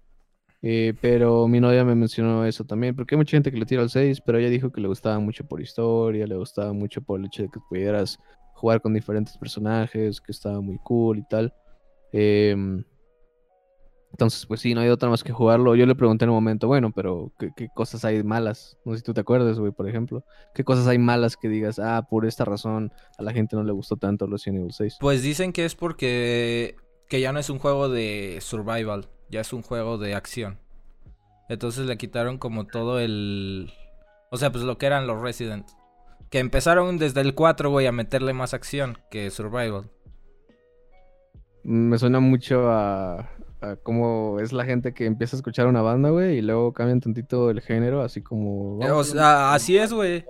A: Eh, pero mi novia me mencionó eso también, porque hay mucha gente que le tira al 6, pero ella dijo que le gustaba mucho por historia, le gustaba mucho por el hecho de que pudieras jugar con diferentes personajes, que estaba muy cool y tal. Em, entonces, pues sí, no hay otra más que jugarlo. Yo le pregunté en un momento, bueno, pero ¿qué, qué cosas hay malas? No sé si tú te acuerdas, güey, por ejemplo. ¿Qué cosas hay malas que digas, ah, por esta razón a la gente no le gustó tanto Resident Evil 6?
B: Pues dicen que es porque que ya no es un juego de survival, ya es un juego de acción. Entonces le quitaron como todo el o sea, pues lo que eran los Resident. Que empezaron desde el 4, güey, a meterle más acción que survival.
A: Me suena mucho a, a cómo es la gente que empieza a escuchar una banda, güey, y luego cambian tantito el género, así como...
B: Eh, O sea, así es, güey.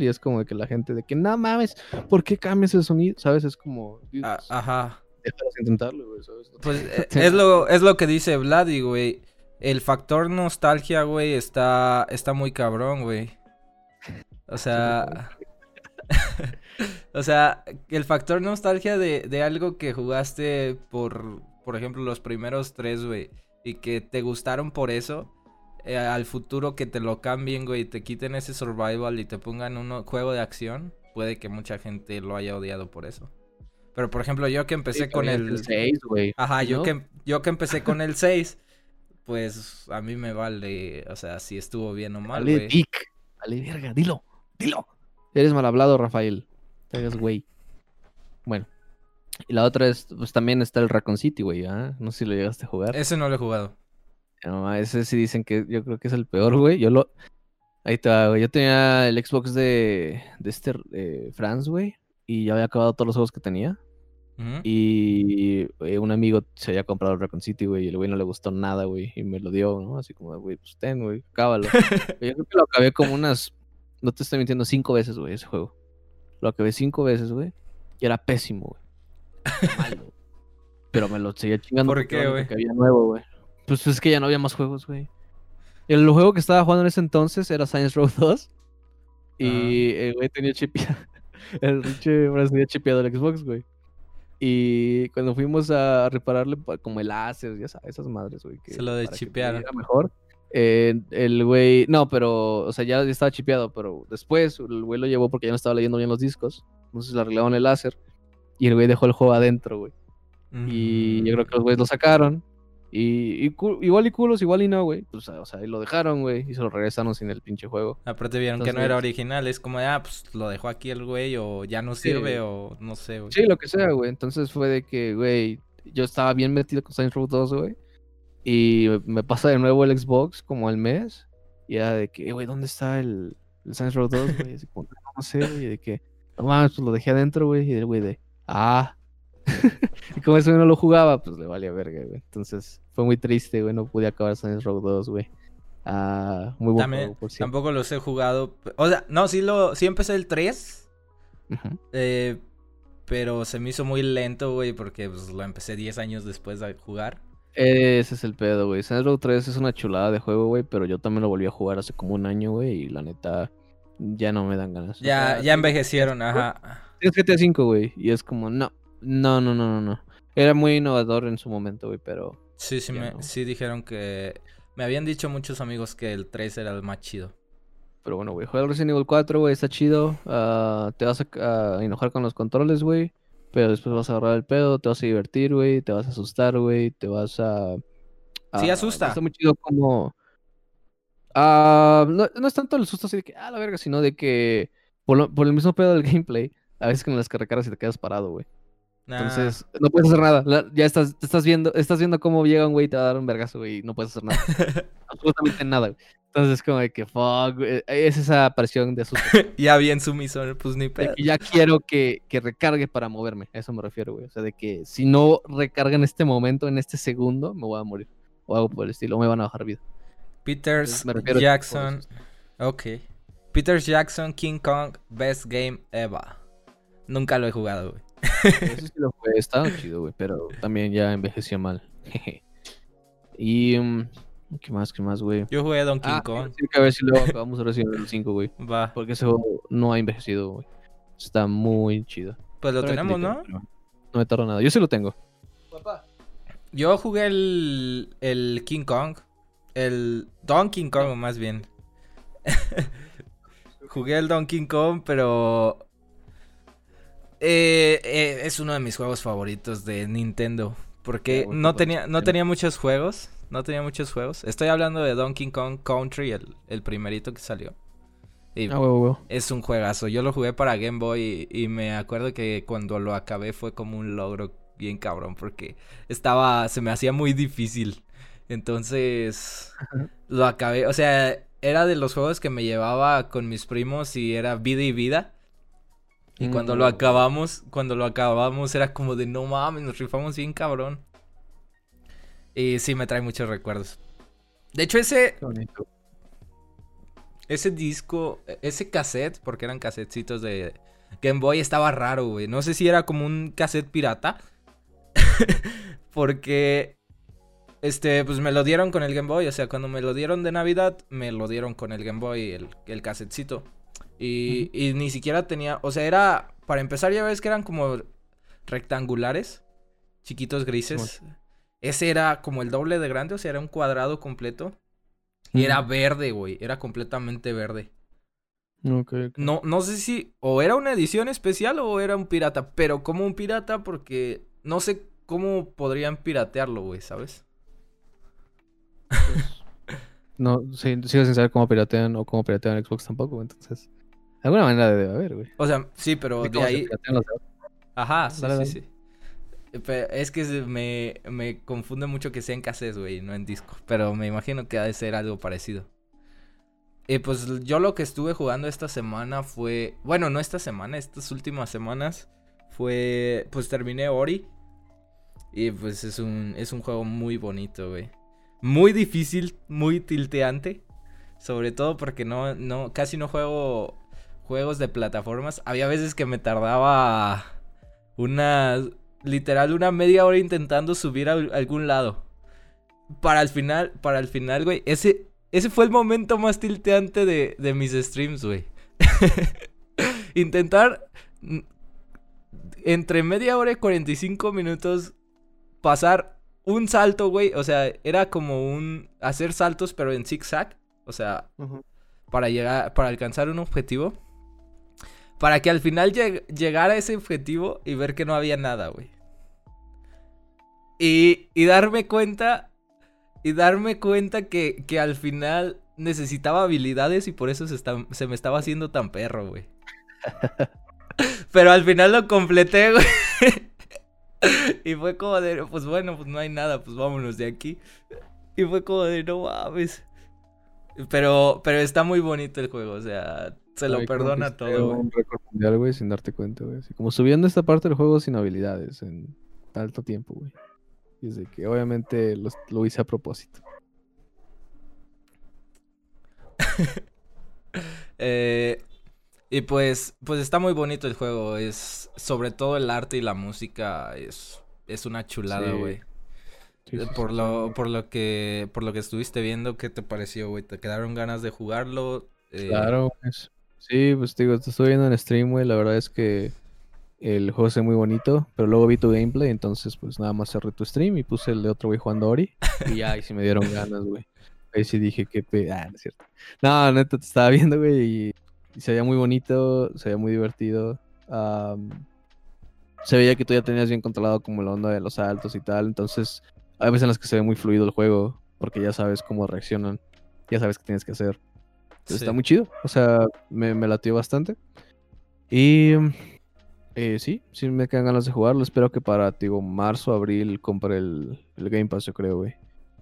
A: y es como de que la gente de que, no mames, ¿por qué cambias el sonido? ¿Sabes? Es como... dude,
B: A-
A: pues,
B: Ajá.
A: déjalos intentarlo, güey, ¿sabes?
B: Pues eh, es lo, es lo que dice Vladi, güey. El factor nostalgia, güey, está, está muy cabrón, güey. O sea... o sea, el factor nostalgia de, de algo que jugaste por, por ejemplo, los primeros tres, güey, y que te gustaron por eso, eh, al futuro que te lo cambien, güey, y te quiten ese survival y te pongan un juego de acción, puede que mucha gente lo haya odiado por eso. Pero, por ejemplo, yo que empecé con el...
A: 6, güey.
B: Ajá, yo que, yo que empecé con el 6, pues a mí me vale, o sea, si estuvo bien o mal,
A: Vale,
B: güey.
A: tic. Vale, verga, dilo, dilo. Eres mal hablado, Rafael. Hagas güey. Bueno. Y la otra es, pues también está el Raccoon City, güey, ¿ah? No sé si lo llegaste a jugar.
B: Ese no lo he jugado.
A: No, ese sí dicen que yo creo que es el peor, güey. Yo lo. Ahí está, güey. Yo tenía el Xbox de, de este eh, Franz, güey. Y ya había acabado todos los juegos que tenía. Y eh, un amigo se había comprado el Raccoon City, güey. Y el güey no le gustó nada, güey. Y me lo dio, ¿no? Así como, güey, pues ten, güey, cábalo. Yo creo que lo acabé como unas. No te estoy mintiendo, cinco veces, güey, ese juego. Lo acabé cinco veces, güey. Y era pésimo, güey. Malo. Pero me lo seguía chingando.
B: ¿Por
A: porque
B: qué,
A: era lo
B: güey?
A: Que había nuevo, güey. Pues es que ya no había más juegos, güey. El juego que estaba jugando en ese entonces era Science Row 2. Y el güey tenía chipeado. El Bras tenía chipeado el Xbox, güey. Y cuando fuimos a repararle pa- como el láser, ya sabes, esas madres, güey. que
B: Se lo deschipearon.
A: pudiera mejor. eh, el güey, no, pero, o sea, ya estaba chipeado, pero después el güey lo llevó porque ya no estaba leyendo bien los discos. Entonces le arreglaron el láser. Y el güey dejó el juego adentro, güey. Y yo creo que los güeyes lo sacaron. Y, igual y culos, igual y no, güey. Pues, o sea, y lo dejaron, güey. Y se lo regresaron sin el pinche juego.
B: Aparte vieron que no era original, es como, de, ah, pues lo dejó aquí el güey o ya no
A: Sí.
B: sirve o no sé, güey.
A: Sí, lo que sea, güey. Entonces fue de que, güey, yo estaba bien metido con Saints Row 2, güey. Y me- me pasa de nuevo el Xbox como al mes. Y era de que, "Eh, güey, ¿dónde está el, el Saints Row 2, güey? Así como, no sé, güey. De que, no mames, pues lo dejé adentro, güey. Y el güey de, ah. y como eso no lo jugaba, pues le valía verga, güey. Entonces fue muy triste, güey. No pude acabar Saints Row 2, güey. Ah, muy buen
B: También,
A: por cierto.
B: tampoco los he jugado. O sea, no, sí lo, sí empecé el 3.
A: Ujú.
B: eh, pero se me hizo muy lento, güey, porque pues, lo empecé 10 años después de jugar.
A: Ese es el pedo, güey. Saints Row 3 es una chulada de juego, güey, pero yo también lo volví a jugar hace como un año, güey, y la neta ya no me dan ganas. O
B: Ya,
A: sea,
B: ya envejecieron, ajá.
A: tienes GTA 5, güey, y es como, no, no, no, no, no, no. Era muy innovador en su momento, güey, pero
B: Sí, sí, me,
A: no.
B: sí dijeron que... Me habían dicho muchos amigos que el 3 era el más chido.
A: pero bueno, güey, juega Resident Evil 4, güey, está chido. ah, te vas a, a enojar con los controles, güey, pero después vas a agarrar el pedo, te vas a divertir, güey, te vas a asustar, güey, te vas a...
B: Sí,
A: a-
B: asusta.
A: Está muy chido como... Ah, no, no es tanto el susto así de que, ah, la verga, sino de que por, lo- por el mismo pedo del gameplay, a veces con las que recargas y te quedas parado, güey.
B: Ah,
A: Entonces, no puedes hacer nada. la- ya estás, te estás viendo, estás viendo cómo llega un güey y te va a dar un vergazo, güey, y no puedes hacer nada. Absolutamente nada, güey. Entonces es como de que, fuck, güey, es esa presión de susto.
B: ya bien sumiso, pues ni pedo.
A: ya quiero que, que recargue para moverme. A eso me refiero, güey. O sea, de que si no recarga en este momento, en este segundo, me voy a morir. O algo por el estilo, o me van a bajar vida.
B: Peters
A: a
B: Jackson. Ok. Peters Jackson, King Kong, Best Game Ever. Nunca lo he jugado, güey.
A: Ese sí lo jugué, estaba chido, güey, pero también ya envejeció mal. jeje. y. mm, ¿Qué más? ¿Qué más, güey?
B: Yo jugué Donkey
A: Ah,
B: Kong.
A: sí, a ver si luego acabamos Resident Evil 5, güey.
B: Va.
A: Porque ese juego no ha envejecido, güey. Está muy chido.
B: Pues lo tenemos,
A: te
B: ¿no?
A: pero No me tarda nada. Yo sí lo tengo.
B: Yo jugué el, el King Kong. El Donkey Kong, más bien. jugué el Donkey Kong, pero. eh, eh, es uno de mis juegos favoritos de Nintendo. Porque no tenía, no tenía muchos juegos. No tenía muchos juegos. Estoy hablando de Donkey Kong Country, el, el primerito que salió. Y
A: Ah,
B: es un juegazo. Yo lo jugué para Game Boy y, y me acuerdo que cuando lo acabé fue como un logro bien cabrón porque estaba, se me hacía muy difícil. Entonces lo acabé, o sea, era de los juegos que me llevaba con mis primos y era vida y vida. Y cuando lo
A: Mm.
B: acabamos, cuando lo acabamos era como de no mames, nos rifamos bien cabrón. Y sí me trae muchos recuerdos. De hecho ese
A: bonito.
B: ese disco, e- ese cassette, porque eran cassetcitos de Game Boy, estaba raro, güey. No sé si era como un cassette pirata. porque, este, pues me lo dieron con el Game Boy. O sea, cuando me lo dieron de Navidad, me lo dieron con el Game Boy, el, el cassetcito. Y, y ni siquiera tenía, o sea, era, para empezar ya ves que eran como rectangulares, chiquitos grises. Ese era como el doble de grande, o sea, era un cuadrado completo. Y era verde, güey. Era completamente verde. No, no sé si o era una edición especial o era un pirata. Pero como un pirata porque no sé cómo podrían piratearlo, güey, ¿sabes?
A: No, sí, sigo sin saber cómo piratean o cómo piratean Xbox tampoco, entonces. De alguna manera debe haber, güey.
B: O sea, sí, pero de ahí...
A: los
B: Ajá, sí,
A: Dale,
B: sí,
A: dale.
B: sí. Pero es que me, me confunde mucho que sea en cassettes, güey, no en disco. Pero me imagino que ha de ser algo parecido. Y pues yo lo que estuve jugando esta semana fue. Bueno, no esta semana, estas últimas semanas. Fue. Pues terminé Ori. Y pues es un, es un juego muy bonito, güey. Muy difícil, muy tilteante. Sobre todo porque no, no, casi no juego juegos de plataformas. Había veces que me tardaba una, literal, una media hora intentando subir a algún lado. Para el final, para el final, güey, ese, ese fue el momento más tilteante de, de mis streams, güey. Intentar entre media hora y 45 minutos pasar un salto, güey. O sea, era como un hacer saltos, pero en zigzag. O sea, para llegar, para alcanzar un objetivo. Para que al final lleg- llegara a ese objetivo y ver que no había nada, güey. Y, y darme cuenta y darme cuenta que, que al final necesitaba habilidades y por eso se, está- se me estaba haciendo tan perro, güey. Pero al final lo completé, güey. Y fue como de, pues bueno, pues no hay nada, pues vámonos de aquí. Y fue como de, no mames. Pero, pero está muy bonito el juego, o sea, se lo perdona todo, güey.
A: Un récord mundial, güey, sin darte cuenta, güey. Como subiendo esta parte del juego sin habilidades en alto tiempo, güey. Y es de que obviamente los- lo hice a propósito.
B: Eh, y pues, pues está muy bonito el juego. Es sobre todo el arte y la música es, es una chulada, güey.
A: Sí, sí,
B: por lo, por lo que, por lo que estuviste viendo, ¿qué te pareció, güey? ¿Te quedaron ganas de jugarlo? Eh,
A: Claro, pues. Sí, pues te digo, te estoy viendo en stream, güey. La verdad es que el juego se ve muy bonito, pero luego vi tu gameplay, entonces pues nada más cerré tu stream y puse el de otro güey jugando Ori. Y ya, ahí sí me dieron ganas, güey. Ahí sí dije que pe... Ah, no es cierto. No, neta, te estaba viendo, güey, y, y se veía muy bonito, se veía muy divertido. se veía que tú ya tenías bien controlado como la onda de los saltos y tal, entonces hay veces en las que se ve muy fluido el juego, porque ya sabes cómo reaccionan, ya sabes qué tienes que hacer. Entonces,
B: Sí.
A: Está muy chido. O sea, me, me latió bastante. Y eh, sí, sí me quedan ganas de jugarlo. Espero que para, digo, marzo, abril, compre el, el Game Pass, yo creo, güey.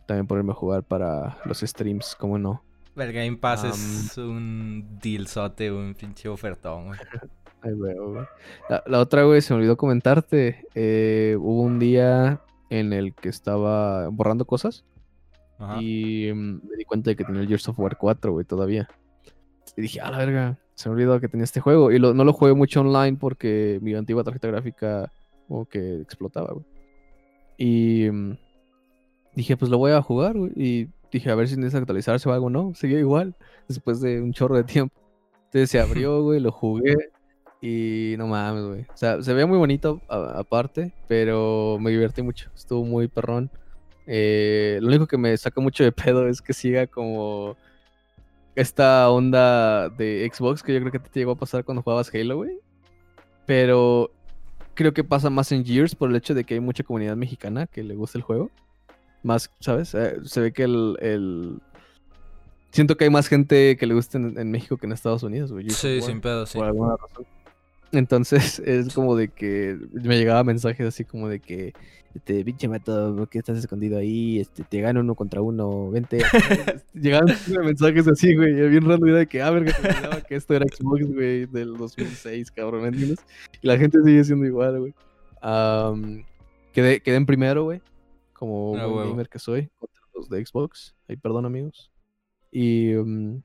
A: También ponerme a jugar para los streams, ¿cómo no?
B: El Game Pass es un dealzote, un pinche ofertón, güey.
A: Ay, güey, güey. La, la otra, güey, se me olvidó comentarte. eh, hubo un día en el que estaba borrando cosas
B: Ajá.
A: y mm, me di cuenta de que tenía el Gears of War 4, güey, todavía. Y dije, a la verga, se me olvidó que tenía este juego. Y lo- no lo jugué mucho online porque mi antigua tarjeta gráfica como que explotaba, güey. Y mm, dije, pues lo voy a jugar, güey. Y dije, a ver si necesita actualizarse o algo. No, seguía igual después de un chorro de tiempo. Entonces se abrió, güey, lo jugué. Y no mames, güey. O sea, se veía muy bonito aparte, pero me divertí mucho. Estuvo muy perrón. Eh, lo único que me saca mucho de pedo es que siga como esta onda de Xbox que yo creo que te llegó a pasar cuando jugabas Halo, güey. Pero creo que pasa más en Gears por el hecho de que hay mucha comunidad mexicana que le gusta el juego. Más, ¿sabes? Eh, se ve que el, el- Siento que hay más gente que le gusta en, en México que en Estados Unidos, güey.
B: Sí, sin pedo, sí.
A: Por alguna razón. Entonces es como de que me llegaba mensajes así como de que este pinche mato, ¿por qué estás escondido ahí? Este, te gano uno contra uno, vente. Llegaban mensajes así, güey. Bien raro, era de que, ah, verga, se que esto era Xbox, güey, del 2006, cabrón, ¿me entiendes? Y la gente sigue siendo igual, güey. Am, quedé, quedé en primero, güey, como
B: Ah, huevo.
A: gamer que soy, contra los de Xbox. Ay, perdón, amigos. Y, mm,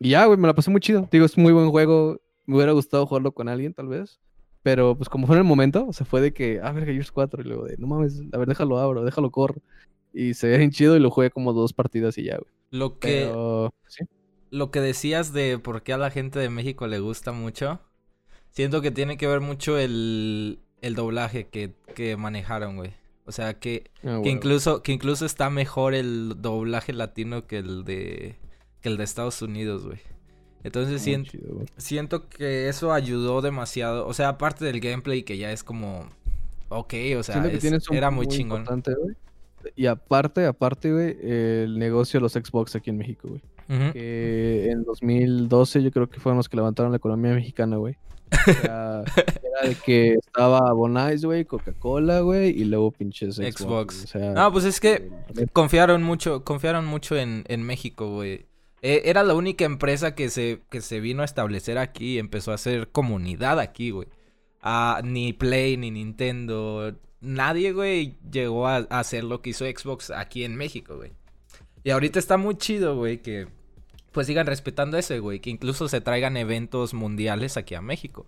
A: y ya, güey, me la pasé muy chido. Digo, es un muy buen juego. Me hubiera gustado jugarlo con alguien, tal vez. Pero pues como fue en el momento, o sea, fue de que, ah, verga, Gears 4. Y luego de, no mames, a ver, déjalo abro, déjalo corro. Y se ve bien chido y lo jugué como dos partidas y ya, güey.
B: Lo que,
A: Pero, sí.
B: lo que decías de por qué a la gente de México le gusta mucho, siento que tiene que ver mucho el, el doblaje que, que manejaron, güey. O sea, que,
A: Ah,
B: que incluso, que incluso está mejor el doblaje latino que el de, que el de Estados Unidos, güey. Entonces
A: Muy
B: siento,
A: chido,
B: siento que eso ayudó demasiado. O sea, aparte del gameplay que ya es como, ok, o sea, es- era muy chingón.
A: Y aparte, aparte, güey, el negocio de los Xbox aquí en México, güey.
B: Ujú.
A: Que en 2012 yo creo que fueron los que levantaron la economía mexicana, güey. O sea, era de que estaba Bonais, güey, Coca-Cola, güey, y luego pinches Xbox.
B: Xbox.
A: güey. O sea,
B: No, pues es que
A: el-
B: confiaron mucho, confiaron mucho en, en México, güey. Eh, era la única empresa que se, que se vino a establecer aquí y empezó a hacer comunidad aquí, güey. Ah, ni Play, ni Nintendo, nadie, güey, llegó a, a hacer lo que hizo Xbox aquí en México, güey. Y ahorita está muy chido, güey, que pues sigan respetando eso, güey. Que incluso se traigan eventos mundiales aquí a México.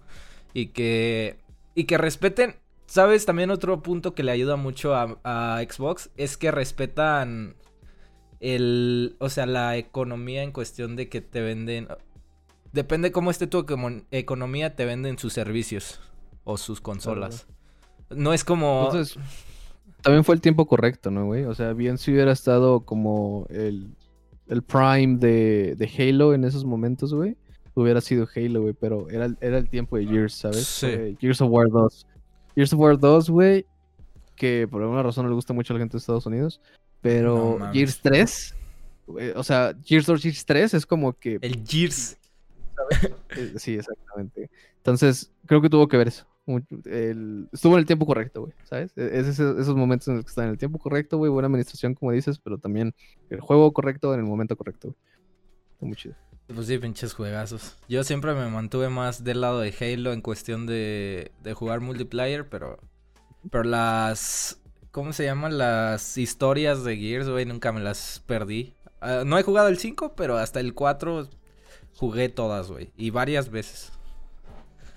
B: Y que, y que respeten, ¿sabes? También otro punto que le ayuda mucho a, Xbox es que respetan el, o sea, la economía en cuestión de que te venden, depende cómo esté tu econo- economía, te venden sus servicios o sus consolas. No es como...
A: Entonces, también fue el tiempo correcto, ¿no, güey? O sea, bien si hubiera estado como el, el prime de, de Halo en esos momentos, güey, hubiera sido Halo, güey, pero era, el- era el tiempo de Gears, ¿sabes?
B: Sí.
A: Gears of War 2. Gears of War 2, güey, que por alguna razón no le gusta mucho a la gente de Estados Unidos, Pero
B: mames.
A: Gears 3, eh, o sea, Gears of Gears 3 es como que...
B: El Gears.
A: eh, sí, exactamente. Entonces, creo que tuvo que ver eso. Estuvo en el tiempo correcto, güey, ¿sabes? E- esos momentos en los que está en el tiempo correcto, güey, buena administración, como dices, pero también el juego correcto en el momento correcto. güey. Está muy chido.
B: Pues sí, pinches juegazos. Yo siempre me mantuve más del lado de Halo en cuestión de, de jugar multiplayer, pero. Pero las. ¿Cómo se llaman? Las historias de Gears, güey, nunca me las perdí. Ah, no he jugado el 5, pero hasta el 4 jugué todas, güey. Y varias veces.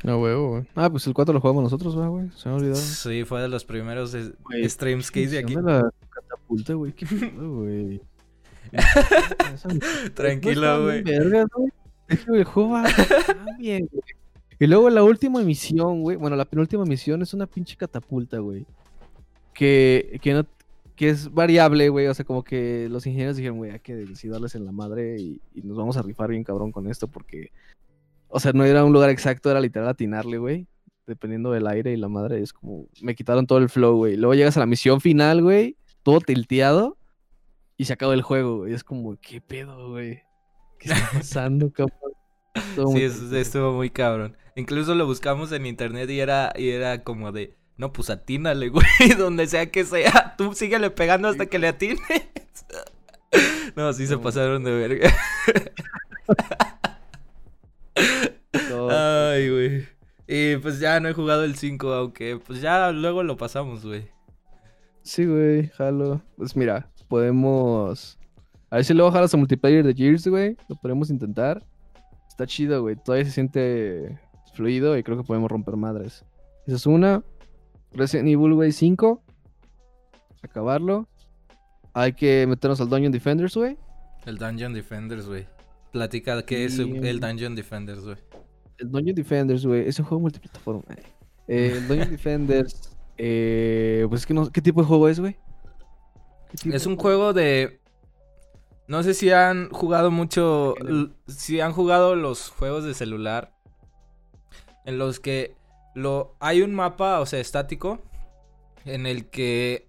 A: No, güey, güey. Ah, pues el 4 lo jugamos nosotros, ¿verdad, güey. Se me ha olvidado.
B: Sí, fue de los primeros
A: Güey,
B: streams que hice aquí.
A: De la catapulta, güey. Qué pedo, güey.
B: Tranquilo, güey.
A: el juego va tan bien, güey. Y luego la última misión, güey. Bueno, la penúltima misión es una pinche catapulta, güey. Que, que no. Que es variable, güey. O sea, como que los ingenieros dijeron, güey, hay que decidir darles en la madre y, y nos vamos a rifar bien cabrón con esto porque. O sea, no era un lugar exacto, era literal atinarle, güey. Dependiendo del aire y la madre, es como. Me quitaron todo el flow, güey. Luego llegas a la misión final, güey. Todo tilteado. Y se acaba el juego, güey. Es como, ¿qué pedo, güey? ¿Qué está pasando, cabrón?
B: Sí, eso estuvo muy cabrón. Incluso lo buscamos en internet y era, y era como de, no, pues atínale, güey, donde sea que sea. Tú síguele pegando hasta que le atines. No, sí se pasaron de verga. Ay, güey. Y pues ya no he jugado el 5, aunque pues ya luego lo pasamos, güey.
A: Sí, güey, jalo. Pues mira, podemos. A ver si luego jalas a multiplayer de Gears, güey. Lo podemos intentar. Está chido, güey. Todavía se siente fluido y creo que podemos romper madres. Esa es una. Resident Evil, güey, 5. Acabarlo. Hay que meternos al Dungeon Defenders, güey.
B: El Dungeon Defenders, güey. Platica qué es el Dungeon Defenders, güey.
A: El Dungeon Defenders, güey, es un juego multiplataforma. eh. Eh, el Dungeon Defenders, eh, pues es que no, ¿qué tipo de juego es, güey? ¿Qué tipo
B: Es un juego de. No sé si han jugado mucho. Si han jugado los juegos de celular. En los que lo hay un mapa, o sea, estático. En el que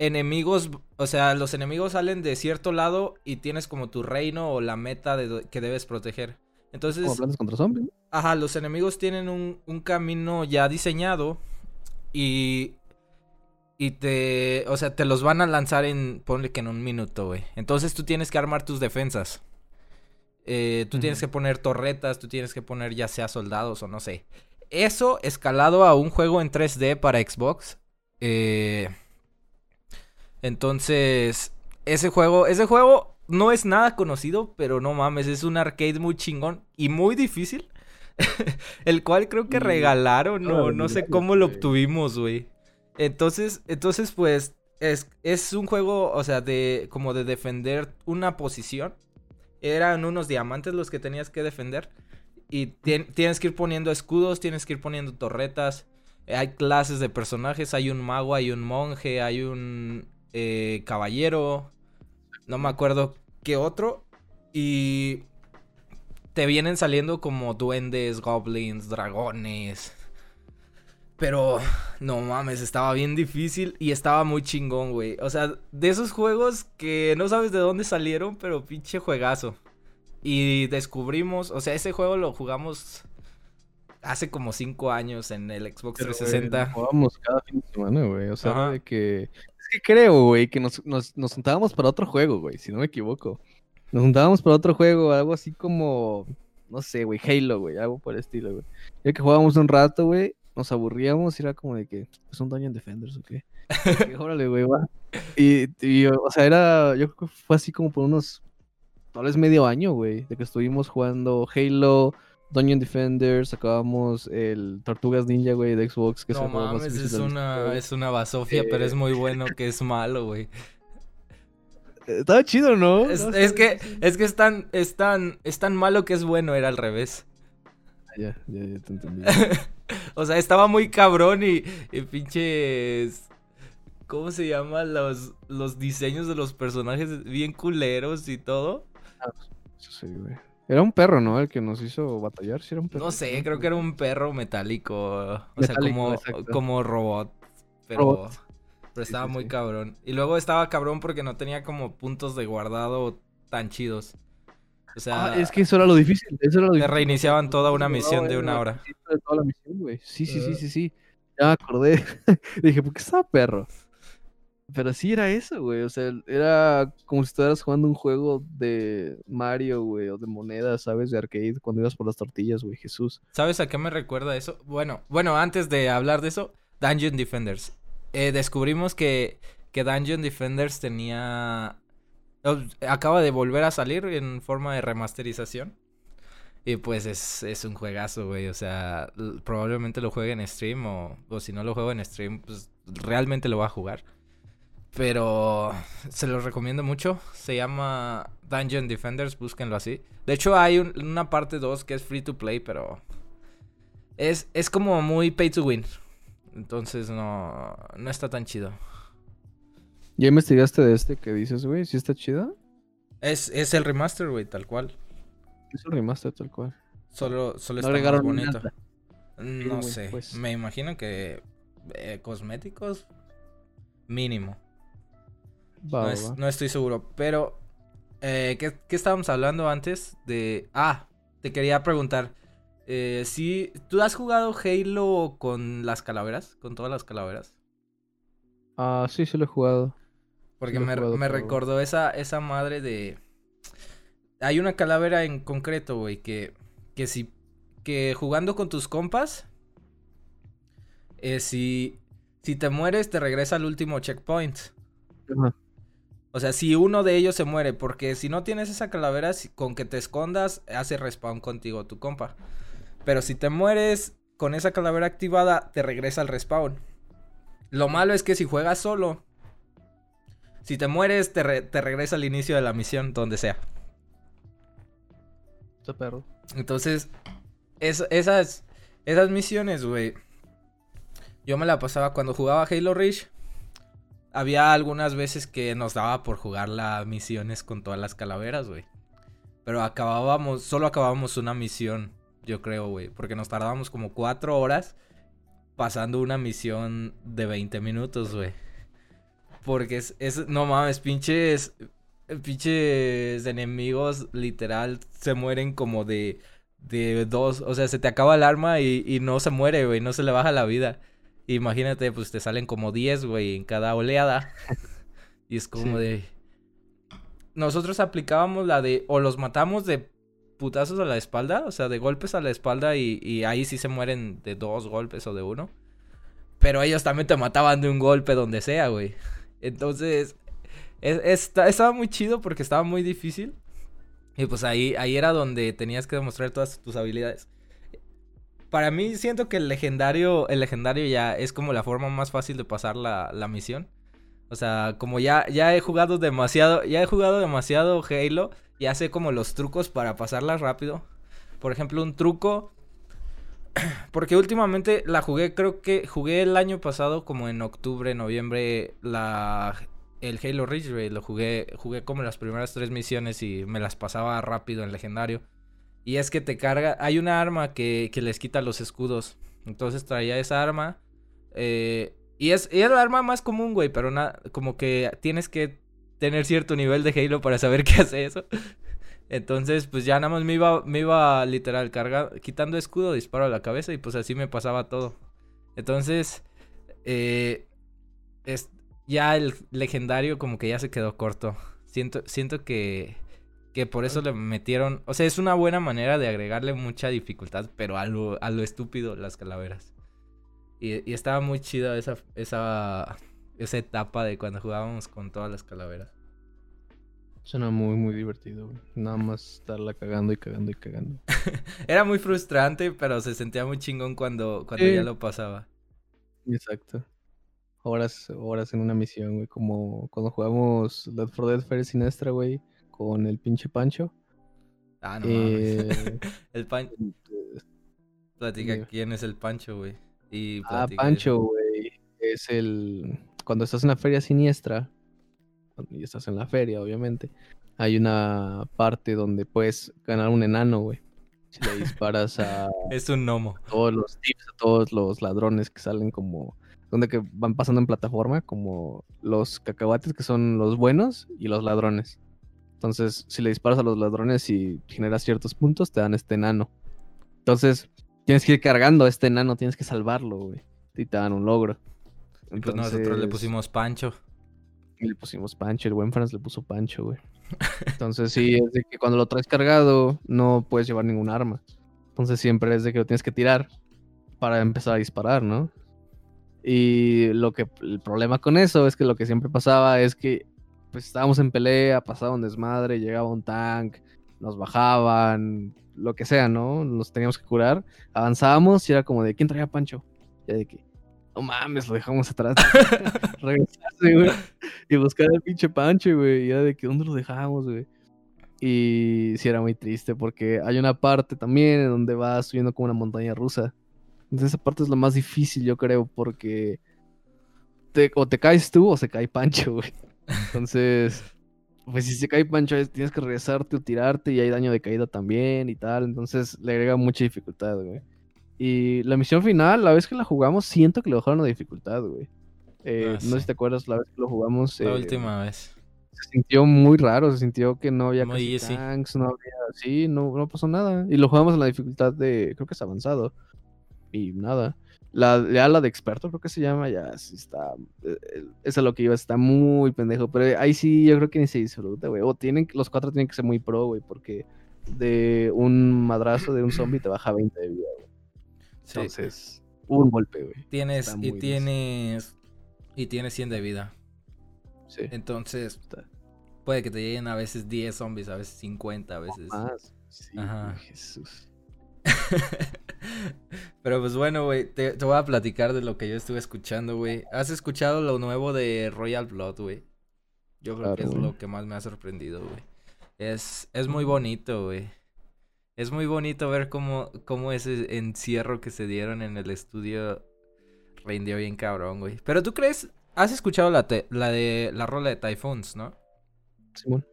B: enemigos. O sea, los enemigos salen de cierto lado y tienes como tu reino o la meta de que debes proteger. Entonces.
A: Como plantas contra zombies.
B: Ajá, los enemigos tienen un, un camino ya diseñado y, y te, o sea, te los van a lanzar en, ponle que en un minuto, güey. Entonces tú tienes que armar tus defensas. Eh, tú tienes que poner torretas, tú tienes que poner ya sea soldados o no sé. Eso escalado a un juego en 3D para Xbox. Eh, entonces, ese juego, ese juego no es nada conocido, pero no mames, es un arcade muy chingón y muy difícil. el cual creo que
A: Y-
B: regalaron, no, no sé cómo lo obtuvimos, güey. Entonces, entonces pues es, es un juego, o sea, de como de defender una posición. Eran unos diamantes los que tenías que defender. Y tien- tienes que ir poniendo escudos, tienes que ir poniendo torretas. Hay clases de personajes, hay un mago, hay un monje, hay un eh, caballero. No me acuerdo qué otro. Y te vienen saliendo como duendes, goblins, dragones. Pero no mames, estaba bien difícil y estaba muy chingón, güey. O sea, de esos juegos que no sabes de dónde salieron, pero pinche juegazo. Y descubrimos, o sea, ese juego lo jugamos hace como 5 años en el Xbox
A: Pero, güey,
B: 360.
A: lo jugábamos cada fin de semana, güey. O sea,
B: Ajá.
A: de que. Que creo, güey, que nos, nos, nos juntábamos para otro juego, güey, si no me equivoco. Nos juntábamos para otro juego, algo así como. No sé, güey, Halo, güey, algo por el estilo, güey. Ya que jugábamos un rato, güey, nos aburríamos y era como de que. ¿Es un Dungeon Defenders o qué? Y, Órale, güey, va. Y, y, o sea, era. Yo creo que fue así como por unos. Tal vez medio año, güey, de que estuvimos jugando Halo. Dungeon Defenders, acabamos el Tortugas Ninja, güey, de Xbox, que
B: No mames, es una, es una basofia, pero es muy bueno que es malo, güey.
A: Eh, Estaba chido, ¿no?
B: Es,
A: No,
B: es
A: estaba-
B: que, es que es tan, es tan, es tan malo que es bueno, era al revés.
A: Ya, ya, ya te entendí.
B: o sea, estaba muy cabrón y, y pinches. ¿Cómo se llama? Los, los diseños de los personajes bien culeros y todo.
A: Sí, güey. Era un perro, ¿no? El que nos hizo batallar, sí era un perro.
B: No sé, creo que era un perro metálico. O sea, como, como robot. Pero.
A: Robot.
B: Pero estaba
A: sí,
B: muy
A: sí.
B: cabrón. Y luego estaba cabrón porque no tenía como puntos de guardado tan chidos. O sea,
A: Ah, es que eso era lo difícil. Eso era lo
B: te
A: difícil.
B: reiniciaban toda una misión de una hora.
A: principio de toda la misión, güey. Sí, sí, sí, sí, sí. Ya me acordé. Dije, ¿por qué estaba perro? Pero sí era eso, güey. O sea, era como si estuvieras jugando un juego de Mario, güey, o de monedas, ¿sabes? De arcade, cuando ibas por las tortillas, güey, Jesús.
B: ¿Sabes a qué me recuerda eso? Bueno, bueno, antes de hablar de eso, Dungeon Defenders. Eh, descubrimos que, que Dungeon Defenders tenía... Acaba de volver a salir en forma de remasterización. Y pues es, es un juegazo, güey. O sea, probablemente lo juegue en stream o, o si no lo juego en stream, pues realmente lo va a jugar. Pero se los recomiendo mucho. Se llama Dungeon Defenders, búsquenlo así. De hecho, hay un- una parte 2 que es free to play, pero es, es como muy pay to win. Entonces no, no está tan chido.
A: ¿Ya investigaste de este que dices, güey? ¿Sí está chida?
B: Es, es el remaster, güey, tal cual.
A: Es un remaster tal cual.
B: Solo, solo
A: No
B: está
A: agregaron
B: bonito.
A: nada.
B: No sé.
A: pues.
B: Me imagino que eh, cosméticos mínimo.
A: Va,
B: no,
A: va,
B: es-
A: va.
B: no estoy seguro. Pero, eh, ¿qué, qué estábamos hablando antes de... Ah, te quería preguntar. Eh, si tú has jugado Halo con las calaveras, con todas las calaveras.
A: Ah, sí, sí lo he jugado.
B: Porque me,
A: jugado,
B: me
A: pero-
B: recordó esa, esa madre de... Hay una calavera en concreto, güey, que, que si... Que jugando con tus compas... eh, si, si te mueres, te regresa al último checkpoint.
A: Ajá.
B: O sea, si uno de ellos se muere, porque si no tienes esa calavera, si- con que te escondas, hace respawn contigo tu compa. Pero si te mueres con esa calavera activada, te regresa al respawn. Lo malo es que si juegas solo, si te mueres, te, re- te regresa al inicio de la misión, donde sea.
A: Está perro.
B: Entonces, es- esas, esas misiones, güey. Yo me la pasaba cuando jugaba Halo Reach. Había algunas veces que nos daba por jugar las misiones con todas las calaveras, güey. Pero acabábamos, solo acabábamos una misión, yo creo, güey. Porque nos tardábamos como cuatro horas pasando una misión de 20 minutos, güey. Porque es, es, no mames, pinches, pinches enemigos literal se mueren como de, de dos. O sea, se te acaba el arma y, y no se muere, güey, no se le baja la vida. Imagínate, pues te salen como 10, güey, en cada oleada. Y es como
A: Sí.
B: de... Nosotros aplicábamos la de... O los matamos de putazos a la espalda, o sea, de golpes a la espalda y, y ahí sí se mueren de dos golpes o de uno. Pero ellos también te mataban de un golpe donde sea, güey. Entonces, es- esta- estaba muy chido porque estaba muy difícil. Y pues ahí, ahí era donde tenías que demostrar todas tus habilidades. Para mí siento que el legendario, el legendario ya es como la forma más fácil de pasar la, la misión. O sea, como ya, ya he jugado demasiado, ya he jugado demasiado Halo, ya sé como los trucos para pasarla rápido. Por ejemplo, un truco. Porque últimamente la jugué, creo que jugué el año pasado, como en octubre, noviembre, la el Halo Reach, lo jugué, jugué como las primeras tres misiones y me las pasaba rápido en legendario. Y es que te carga, hay una arma que, que les quita los escudos. Entonces traía esa arma. eh, y es, y es la arma más común, güey, pero na- como que tienes que tener cierto nivel de Halo para saber qué hace eso. Entonces, pues ya nada más me iba, me iba literal carga, quitando escudo, disparo a la cabeza y pues así me pasaba todo. Entonces, eh, es, ya el legendario como que ya se quedó corto. Siento, siento que, que por eso le metieron, o sea, es una buena manera de agregarle mucha dificultad, pero a lo, a lo estúpido las calaveras. Y, y estaba muy chida esa, esa, esa etapa de cuando jugábamos con todas las calaveras.
A: Suena muy, muy divertido, güey. Nada más estarla cagando y cagando y cagando.
B: Era muy frustrante, pero se sentía muy chingón cuando, cuando
A: Sí.
B: ya lo pasaba.
A: Exacto. Horas, horas en una misión, güey. Como cuando jugamos Left 4 Dead Fire Sinestra, güey. Con el pinche Pancho.
B: Ah, no
A: Eh.
B: El pan... Platica quién es el Pancho, güey. Y
A: ah, Pancho, güey. Es el... Cuando estás en la feria siniestra. Y estás en la feria, obviamente. Hay una parte donde puedes ganar un enano, güey. Si le disparas a
B: Es un gnomo.
A: todos los tips, a todos los ladrones que salen como donde que van pasando en plataforma, como los cacahuates que son los buenos y los ladrones. Entonces, si le disparas a los ladrones y generas ciertos puntos, te dan este enano. Entonces, tienes que ir cargando a este enano, tienes que salvarlo, güey. Y te dan un logro.
B: Entonces, nosotros le pusimos Pancho.
A: Le pusimos Pancho, el buen Franz le puso Pancho, güey. Entonces, sí, es de que cuando lo traes cargado, no puedes llevar ningún arma. Entonces, siempre es de que lo tienes que tirar para empezar a disparar, ¿no? Y lo que el problema con eso es que lo que siempre pasaba es que pues estábamos en pelea, pasaba un desmadre, llegaba un tank, nos bajaban, lo que sea, ¿no? Nos teníamos que curar, avanzábamos y era como de, ¿quién traía Pancho? Ya de que, no mames, lo dejamos atrás. Regresarse, güey. Y buscar al pinche Pancho, güey. Y era de que, ¿dónde lo dejamos, güey? Y sí era muy triste porque hay una parte también en donde vas subiendo como una montaña rusa. Entonces esa parte es lo más difícil, yo creo, porque te, o te caes tú o se cae Pancho, güey. Entonces, pues si se cae Pancho, tienes que regresarte o tirarte y hay daño de caída también y tal. Entonces le agrega mucha dificultad, güey. Y la misión final, la vez que la jugamos, siento que le bajaron la dificultad, güey. Eh, ah, no sé si te acuerdas la vez que lo jugamos.
B: La eh, última vez.
A: Se sintió muy raro, se sintió que no había casi tanks, no había. Sí, no, no pasó nada. Y lo jugamos en la dificultad de. Creo que es avanzado. Y nada. La, ya la de experto, creo que se llama, ya sí está. Eh, eso es lo que iba, está muy pendejo. Pero ahí sí, yo creo que ni se disfruta, güey. O tienen, los cuatro tienen que ser muy pro, güey, porque de un madrazo de un zombie te baja 20 de vida, güey. Entonces, un golpe, güey.
B: Tienes, y tienes. Y tienes 100 de vida. Sí. Entonces, puede que te lleguen a veces 10 zombies, a veces 50, a veces.
A: Más. Sí, Ajá. Jesús.
B: Pero pues bueno, güey, te, voy a platicar de lo que yo estuve escuchando, güey. ¿Has escuchado lo nuevo de Royal Blood, güey? Yo creo que es lo que más me ha sorprendido, güey. Es, es muy bonito, güey. Es muy bonito ver cómo, cómo ese encierro que se dieron en el estudio rindió bien cabrón, güey. Pero tú crees, has escuchado la, la de la rola de Typhoons, ¿no?
A: Simón.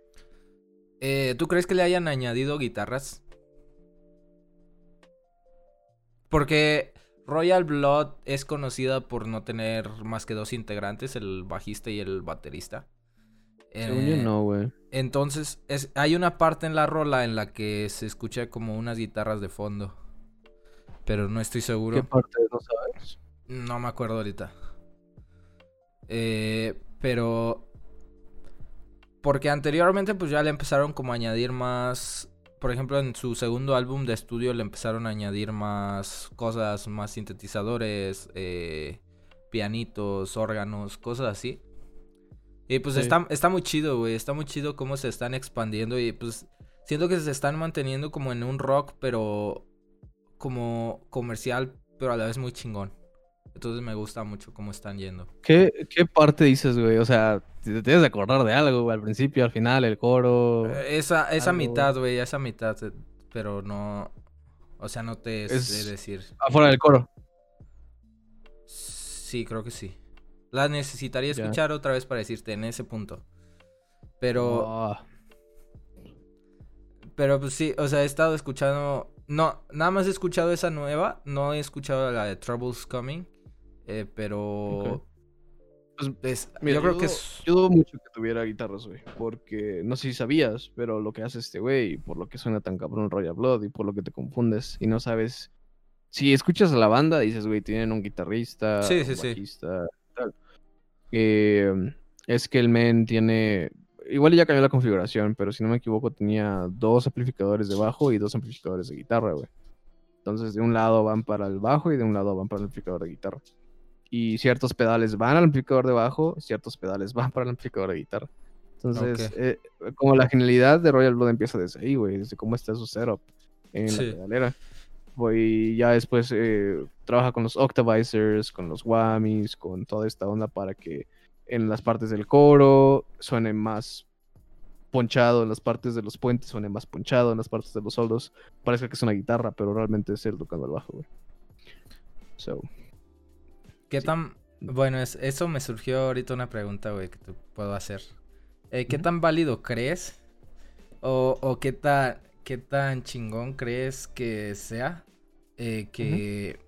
B: Eh, ¿Tú crees que le hayan añadido guitarras? Porque Royal Blood es conocida por no tener más que dos integrantes, el bajista y el baterista.
A: Eh, no, güey.
B: Entonces, es, hay una parte en la rola en la que se escucha como unas guitarras de fondo. Pero no estoy seguro.
A: ¿Qué parte no sabes?
B: No me acuerdo ahorita. Eh, pero. Porque anteriormente, pues ya le empezaron como a añadir más por ejemplo, en su segundo álbum de estudio le empezaron a añadir más cosas, más sintetizadores, eh, pianitos, órganos, cosas así. Y pues está, está muy chido, güey. Está muy chido cómo se están expandiendo y pues siento que se están manteniendo como en un rock, pero como comercial, pero a la vez muy chingón. Entonces me gusta mucho cómo están yendo.
A: ¿Qué, qué parte dices, güey? O sea, te tienes de acordar de algo, güey, al principio, al final, el coro.
B: Eh, esa, esa mitad, güey, esa mitad, eh, pero no. O sea, no te sé decir.
A: Afuera del coro.
B: Sí, creo que sí. La necesitaría escuchar otra vez para decirte en ese punto. Pero. Ah. Pero pues sí, o sea, he estado escuchando. No, nada más he escuchado esa nueva. No he escuchado la de Troubles Coming. Eh, pero.
A: Pues, yo creo que es... Yo dudo mucho que tuviera guitarras, güey. Porque no sé si sabías, pero lo que hace este güey, por lo que suena tan cabrón Royal Blood y por lo que te confundes y no sabes. Si escuchas a la banda, dices, güey, tienen un guitarrista,
B: sí,
A: un bajista, tal. Eh, es que el men tiene. Igual ya cambió la configuración, pero si no me equivoco, tenía dos amplificadores de bajo y dos amplificadores de guitarra, güey. Entonces, de un lado van para el bajo y de un lado van para el amplificador de guitarra y ciertos pedales van al amplificador de bajo, ciertos pedales van para el amplificador de guitarra. Entonces, eh, como la genialidad de Royal Blood empieza desde ahí, güey, desde cómo está su setup en la pedalera. Voy, ya después eh, trabaja con los Octavizers, con los Whammies, con toda esta onda para que en las partes del coro suene más ponchado, en las partes de los puentes suene más ponchado, en las partes de los soldos parece que es una guitarra, pero realmente es él tocando el bajo, güey. So,
B: ¿Qué tan... Bueno, es, eso me surgió ahorita una pregunta, güey, que te puedo hacer. Eh, ¿Qué tan válido crees? O, o qué, tan, qué tan chingón crees que sea? Eh, que...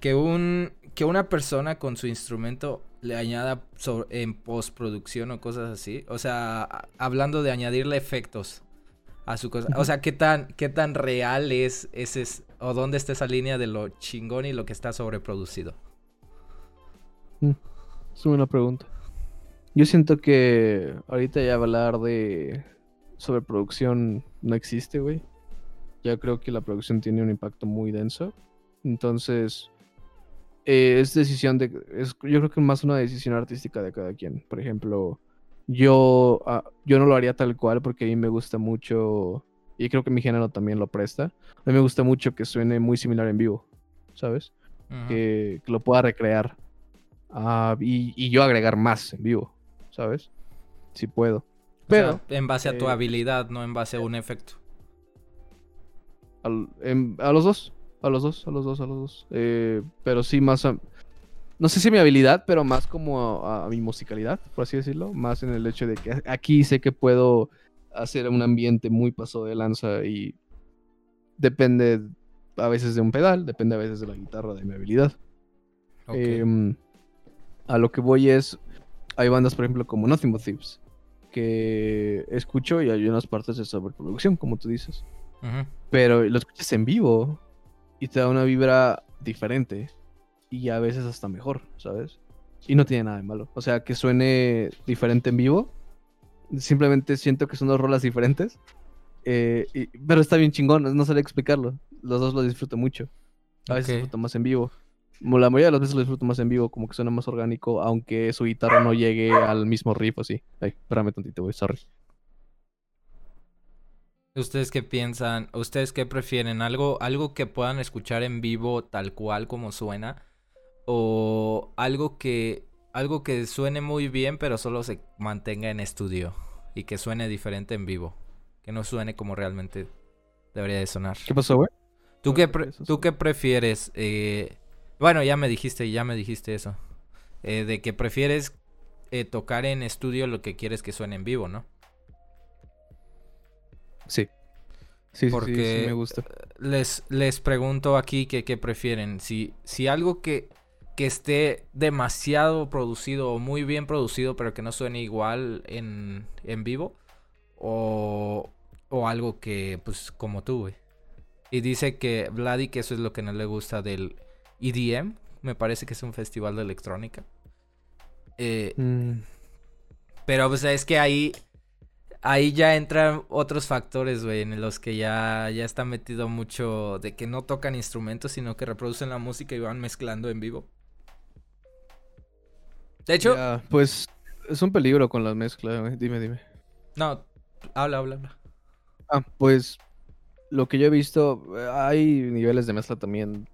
B: que un que una persona con su instrumento le añada en postproducción o cosas así. O sea, hablando de añadirle efectos a su cosa. O sea, ¿qué tan, qué tan real es ese, o dónde está esa línea de lo chingón y lo que está sobreproducido?
A: Mm, es una pregunta. Yo siento que ahorita ya hablar de sobreproducción no existe, güey. Ya creo que la producción tiene un impacto muy denso. Entonces, eh, es decisión de. Es, yo creo que más una decisión artística de cada quien. Por ejemplo, yo, ah, yo no lo haría tal cual porque a mí me gusta mucho. Y creo que mi género también lo presta. A mí me gusta mucho que suene muy similar en vivo, ¿sabes? que, lo pueda recrear. Ah, y, yo agregar más en vivo, ¿sabes? Si puedo. Pero.
B: en base a tu eh, habilidad, no en base a un efecto.
A: a los dos. A los dos, a los dos, a los dos. Eh, pero sí, más a, No sé si mi habilidad, pero más como a, mi musicalidad, por así decirlo. Más en el hecho de que aquí sé que puedo hacer un ambiente muy paso de lanza y depende a veces de un pedal, depende a veces de la guitarra, de mi habilidad. Em, a lo que voy es, hay bandas, por ejemplo, como Nothing But Thieves, que escucho y hay unas partes de sobreproducción, como tú dices. Pero lo escuchas en vivo y te da una vibra diferente y a veces hasta mejor, ¿sabes? Y no tiene nada de malo. O sea, que suene diferente en vivo. Simplemente siento que son dos rolas diferentes. Eh, pero está bien chingón, no sabía explicarlo. Los dos lo disfruto mucho. A veces disfruto más en vivo. La mayoría de las veces lo disfruto más en vivo, como que suena más orgánico, aunque su guitarra no llegue al mismo riff así. Ay, espérame tantito, voy, sorry.
B: ¿Ustedes qué piensan? ¿Ustedes qué prefieren? ¿Algo, ¿Algo que puedan escuchar en vivo tal cual como suena? ¿O algo que, algo que suene muy bien pero solo se mantenga en estudio? Y que suene diferente en vivo. Que no suene como realmente debería de sonar.
A: ¿Qué pasó, güey?
B: ¿Tú, qué, ¿Tú qué prefieres? Eh, bueno, ya me dijiste, ya me dijiste eso. Eh, de que prefieres eh, tocar en estudio lo que quieres que suene en vivo, ¿no?
A: Sí. Sí, Porque sí, me gusta.
B: Les, les pregunto aquí que qué prefieren. Si, si algo que, que esté demasiado producido o muy bien producido, pero que no suene igual en, en vivo. O, o algo que, pues, como tú, güey. Y dice que Vladi que eso es lo que no le gusta del EDM. Me parece que es un festival de electrónica. Eh, mm. Pero, pues, es que ahí ahí ya entran otros factores, güey, en los que ya, ya está metido mucho de que no tocan instrumentos, sino que reproducen la música y van mezclando en vivo. De hecho...
A: pues es un peligro con la mezcla, güey. Dime, dime.
B: No, habla, habla, habla.
A: Ah, pues lo que yo he visto, hay niveles de mezcla también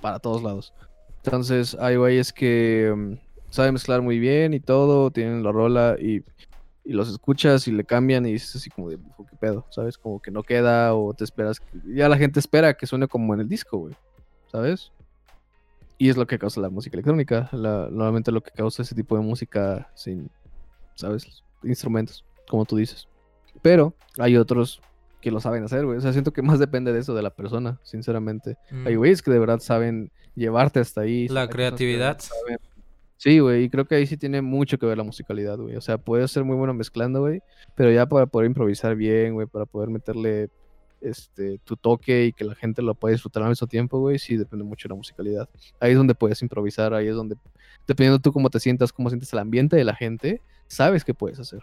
A: para todos lados. Entonces, hay güeyes que mm, saben mezclar muy bien y todo, tienen la rola y y los escuchas y le cambian y dices así como de, ¿qué pedo? ¿Sabes? Como que no queda o te esperas. Ya la gente espera que suene como en el disco, güey. ¿Sabes? Y es lo que causa la música electrónica. normalmente lo que causa ese tipo de música sin, ¿sabes? Instrumentos, como tú dices. Pero hay otros que lo saben hacer, güey. O sea, siento que más depende de eso, de la persona, sinceramente. Hay mm. güeyes que de verdad saben llevarte hasta ahí.
B: La creatividad.
A: Sí, güey, y creo que ahí sí tiene mucho que ver la musicalidad, güey. O sea, puede ser muy bueno mezclando, güey, pero ya para poder improvisar bien, güey, para poder meterle este tu toque y que la gente lo pueda disfrutar al mismo tiempo, güey, sí depende mucho de la musicalidad. Ahí es donde puedes improvisar, ahí es donde, dependiendo tú cómo te sientas, cómo sientes el ambiente de la gente, sabes qué puedes hacer.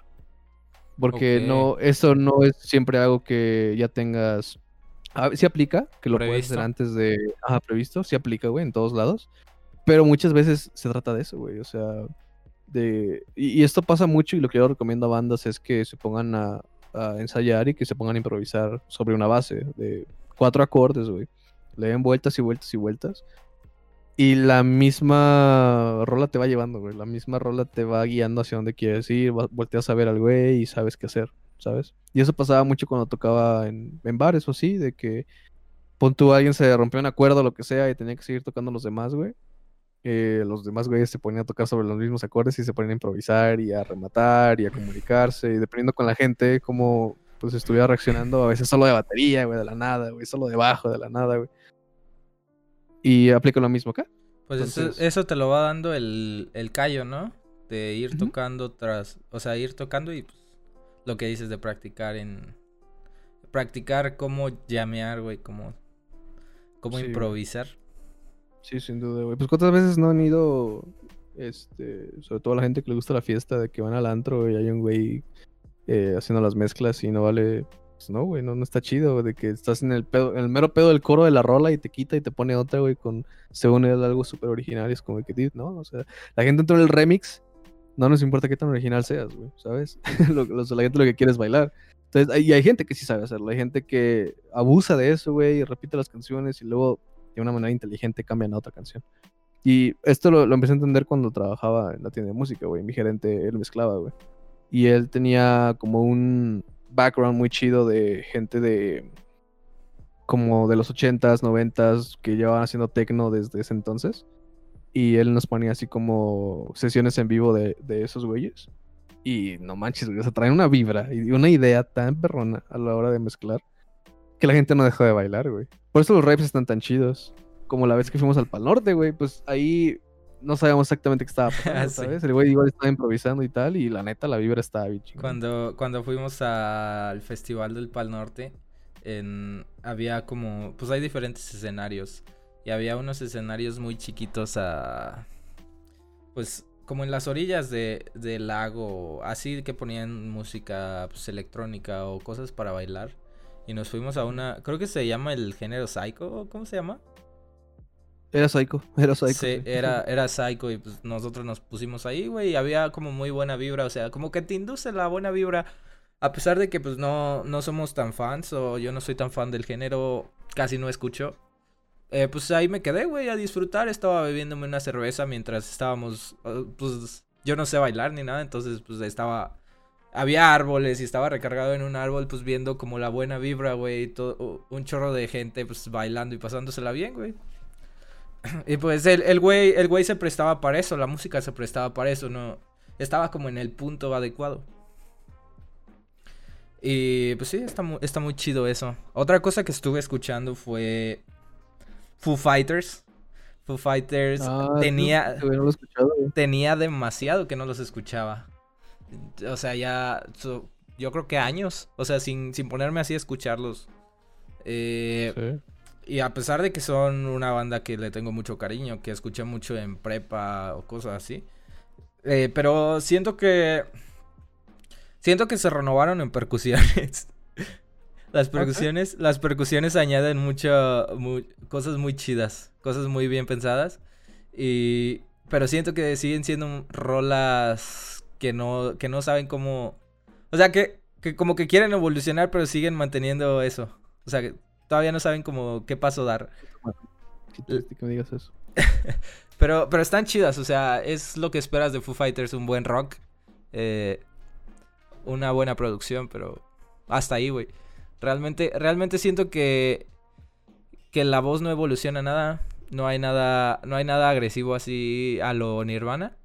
A: Porque no, eso no es siempre algo que ya tengas. Ah, sí aplica, que lo puedes hacer antes de. Ajá, previsto, sí aplica, güey, en todos lados. Pero muchas veces se trata de eso, güey. O sea, de. Y, esto pasa mucho y lo que yo recomiendo a bandas es que se pongan a, ensayar y que se pongan a improvisar sobre una base de cuatro acordes, güey. Le den vueltas y vueltas y vueltas. Y la misma rola te va llevando, güey. La misma rola te va guiando hacia donde quieres ir. Volteas a ver al güey y sabes qué hacer, ¿sabes? Y eso pasaba mucho cuando tocaba en, en bares o así, de que pon tú alguien se rompió un acuerdo o lo que sea y tenía que seguir tocando los demás, güey. Eh, los demás güeyes se ponían a tocar sobre los mismos acordes y se ponían a improvisar y a rematar y a comunicarse y dependiendo con la gente cómo pues estuviera reaccionando, a veces solo de batería, güey, de la nada, güey, solo de bajo, de la nada, güey. Y aplica lo mismo acá.
B: Pues eso,
A: Entonces-
B: eso te lo va dando el, el callo, ¿no? De ir tocando tras, o sea, ir tocando y pues, lo que dices de practicar en, practicar cómo llamear, güey, cómo, cómo
A: Sí,
B: improvisar.
A: Sí, sin duda, güey. Pues cuántas veces no han ido, este, sobre todo la gente que le gusta la fiesta, de que van al antro y hay un güey eh, haciendo las mezclas y no vale, pues no, güey, no, no está chido, de que estás en el pedo, en el mero pedo del coro de la rola y te quita y te pone otra, güey, con, según él, algo súper original y es como que, no, o sea, la gente entró en el remix, no nos importa qué tan original seas, güey, ¿sabes? lo, lo- la gente lo que quiere es bailar. Entonces, y hay gente que sí sabe hacerlo, hay gente que abusa de eso, güey, y repite las canciones y luego de una manera inteligente cambian a otra canción. Y esto lo, lo empecé a entender cuando trabajaba en la tienda de música, güey. Mi gerente, él mezclaba, güey. Y él tenía como un background muy chido de gente de como de los 80s, 90s que llevaban haciendo techno desde ese entonces. Y él nos ponía así como sesiones en vivo de, de esos güeyes. Y no manches, güey, o sea, traen una vibra y una idea tan perrona a la hora de mezclar que la gente no deja de bailar, güey. Por eso los rapes están tan chidos. Como la vez que fuimos al Pal Norte, güey, pues ahí no sabíamos exactamente qué estaba pasando,
B: Sí.
A: ¿sabes? El güey igual estaba improvisando y tal, y la neta, la vibra estaba bien chingona.
B: Cuando, cuando fuimos al Festival del Pal Norte, en, había como, pues hay diferentes escenarios. Y había unos escenarios muy chiquitos a, pues como en las orillas de, del lago, así que ponían música pues, electrónica o cosas para bailar. Y nos fuimos a una, creo que se llama el género psycho, ¿cómo se llama?
A: Era psycho, era psycho.
B: Sí, era, era psycho y pues nosotros nos pusimos ahí, güey, y había como muy buena vibra, o sea, como que te induce la buena vibra, a pesar de que pues no, no somos tan fans o yo no soy tan fan del género, casi no escucho. eh, pues ahí me quedé, güey, a disfrutar, estaba bebiéndome una cerveza mientras estábamos, eh, pues yo no sé bailar ni nada, entonces pues estaba, había árboles y estaba recargado en un árbol, pues viendo como la buena vibra, güey, y todo, un chorro de gente pues bailando y pasándosela bien, güey. Y pues el, el güey, el güey se prestaba para eso, la música se prestaba para eso, no. Estaba como en el punto adecuado. Y pues sí, está muy, está muy chido eso. Otra cosa que estuve escuchando fue Foo Fighters. Foo Fighters
A: Ah,
B: tenía,
A: no lo
B: tenía demasiado que no los escuchaba. O sea, ya so- yo creo que años. O sea, sin, sin ponerme así a escucharlos. Eh,
A: Sí.
B: y a pesar de que son una banda que le tengo mucho cariño, que escuché mucho en prepa o cosas así. eh, pero siento que. Siento que se renovaron en percusiones. las percusiones. Las percusiones añaden mucho. mu- cosas muy chidas. Cosas muy bien pensadas. Y. Pero siento que siguen siendo rolas que no. que no saben cómo. O sea que. que como que quieren evolucionar, pero siguen manteniendo eso. O sea que todavía no saben como qué paso dar.
A: Qué que me digas eso.
B: Pero, pero están chidas, o sea, es lo que esperas de Foo Fighters, un buen rock. eh, una buena producción, pero hasta ahí, güey. Realmente, realmente siento que, que la voz no evoluciona nada. No hay nada, no hay nada agresivo así a lo Nirvana.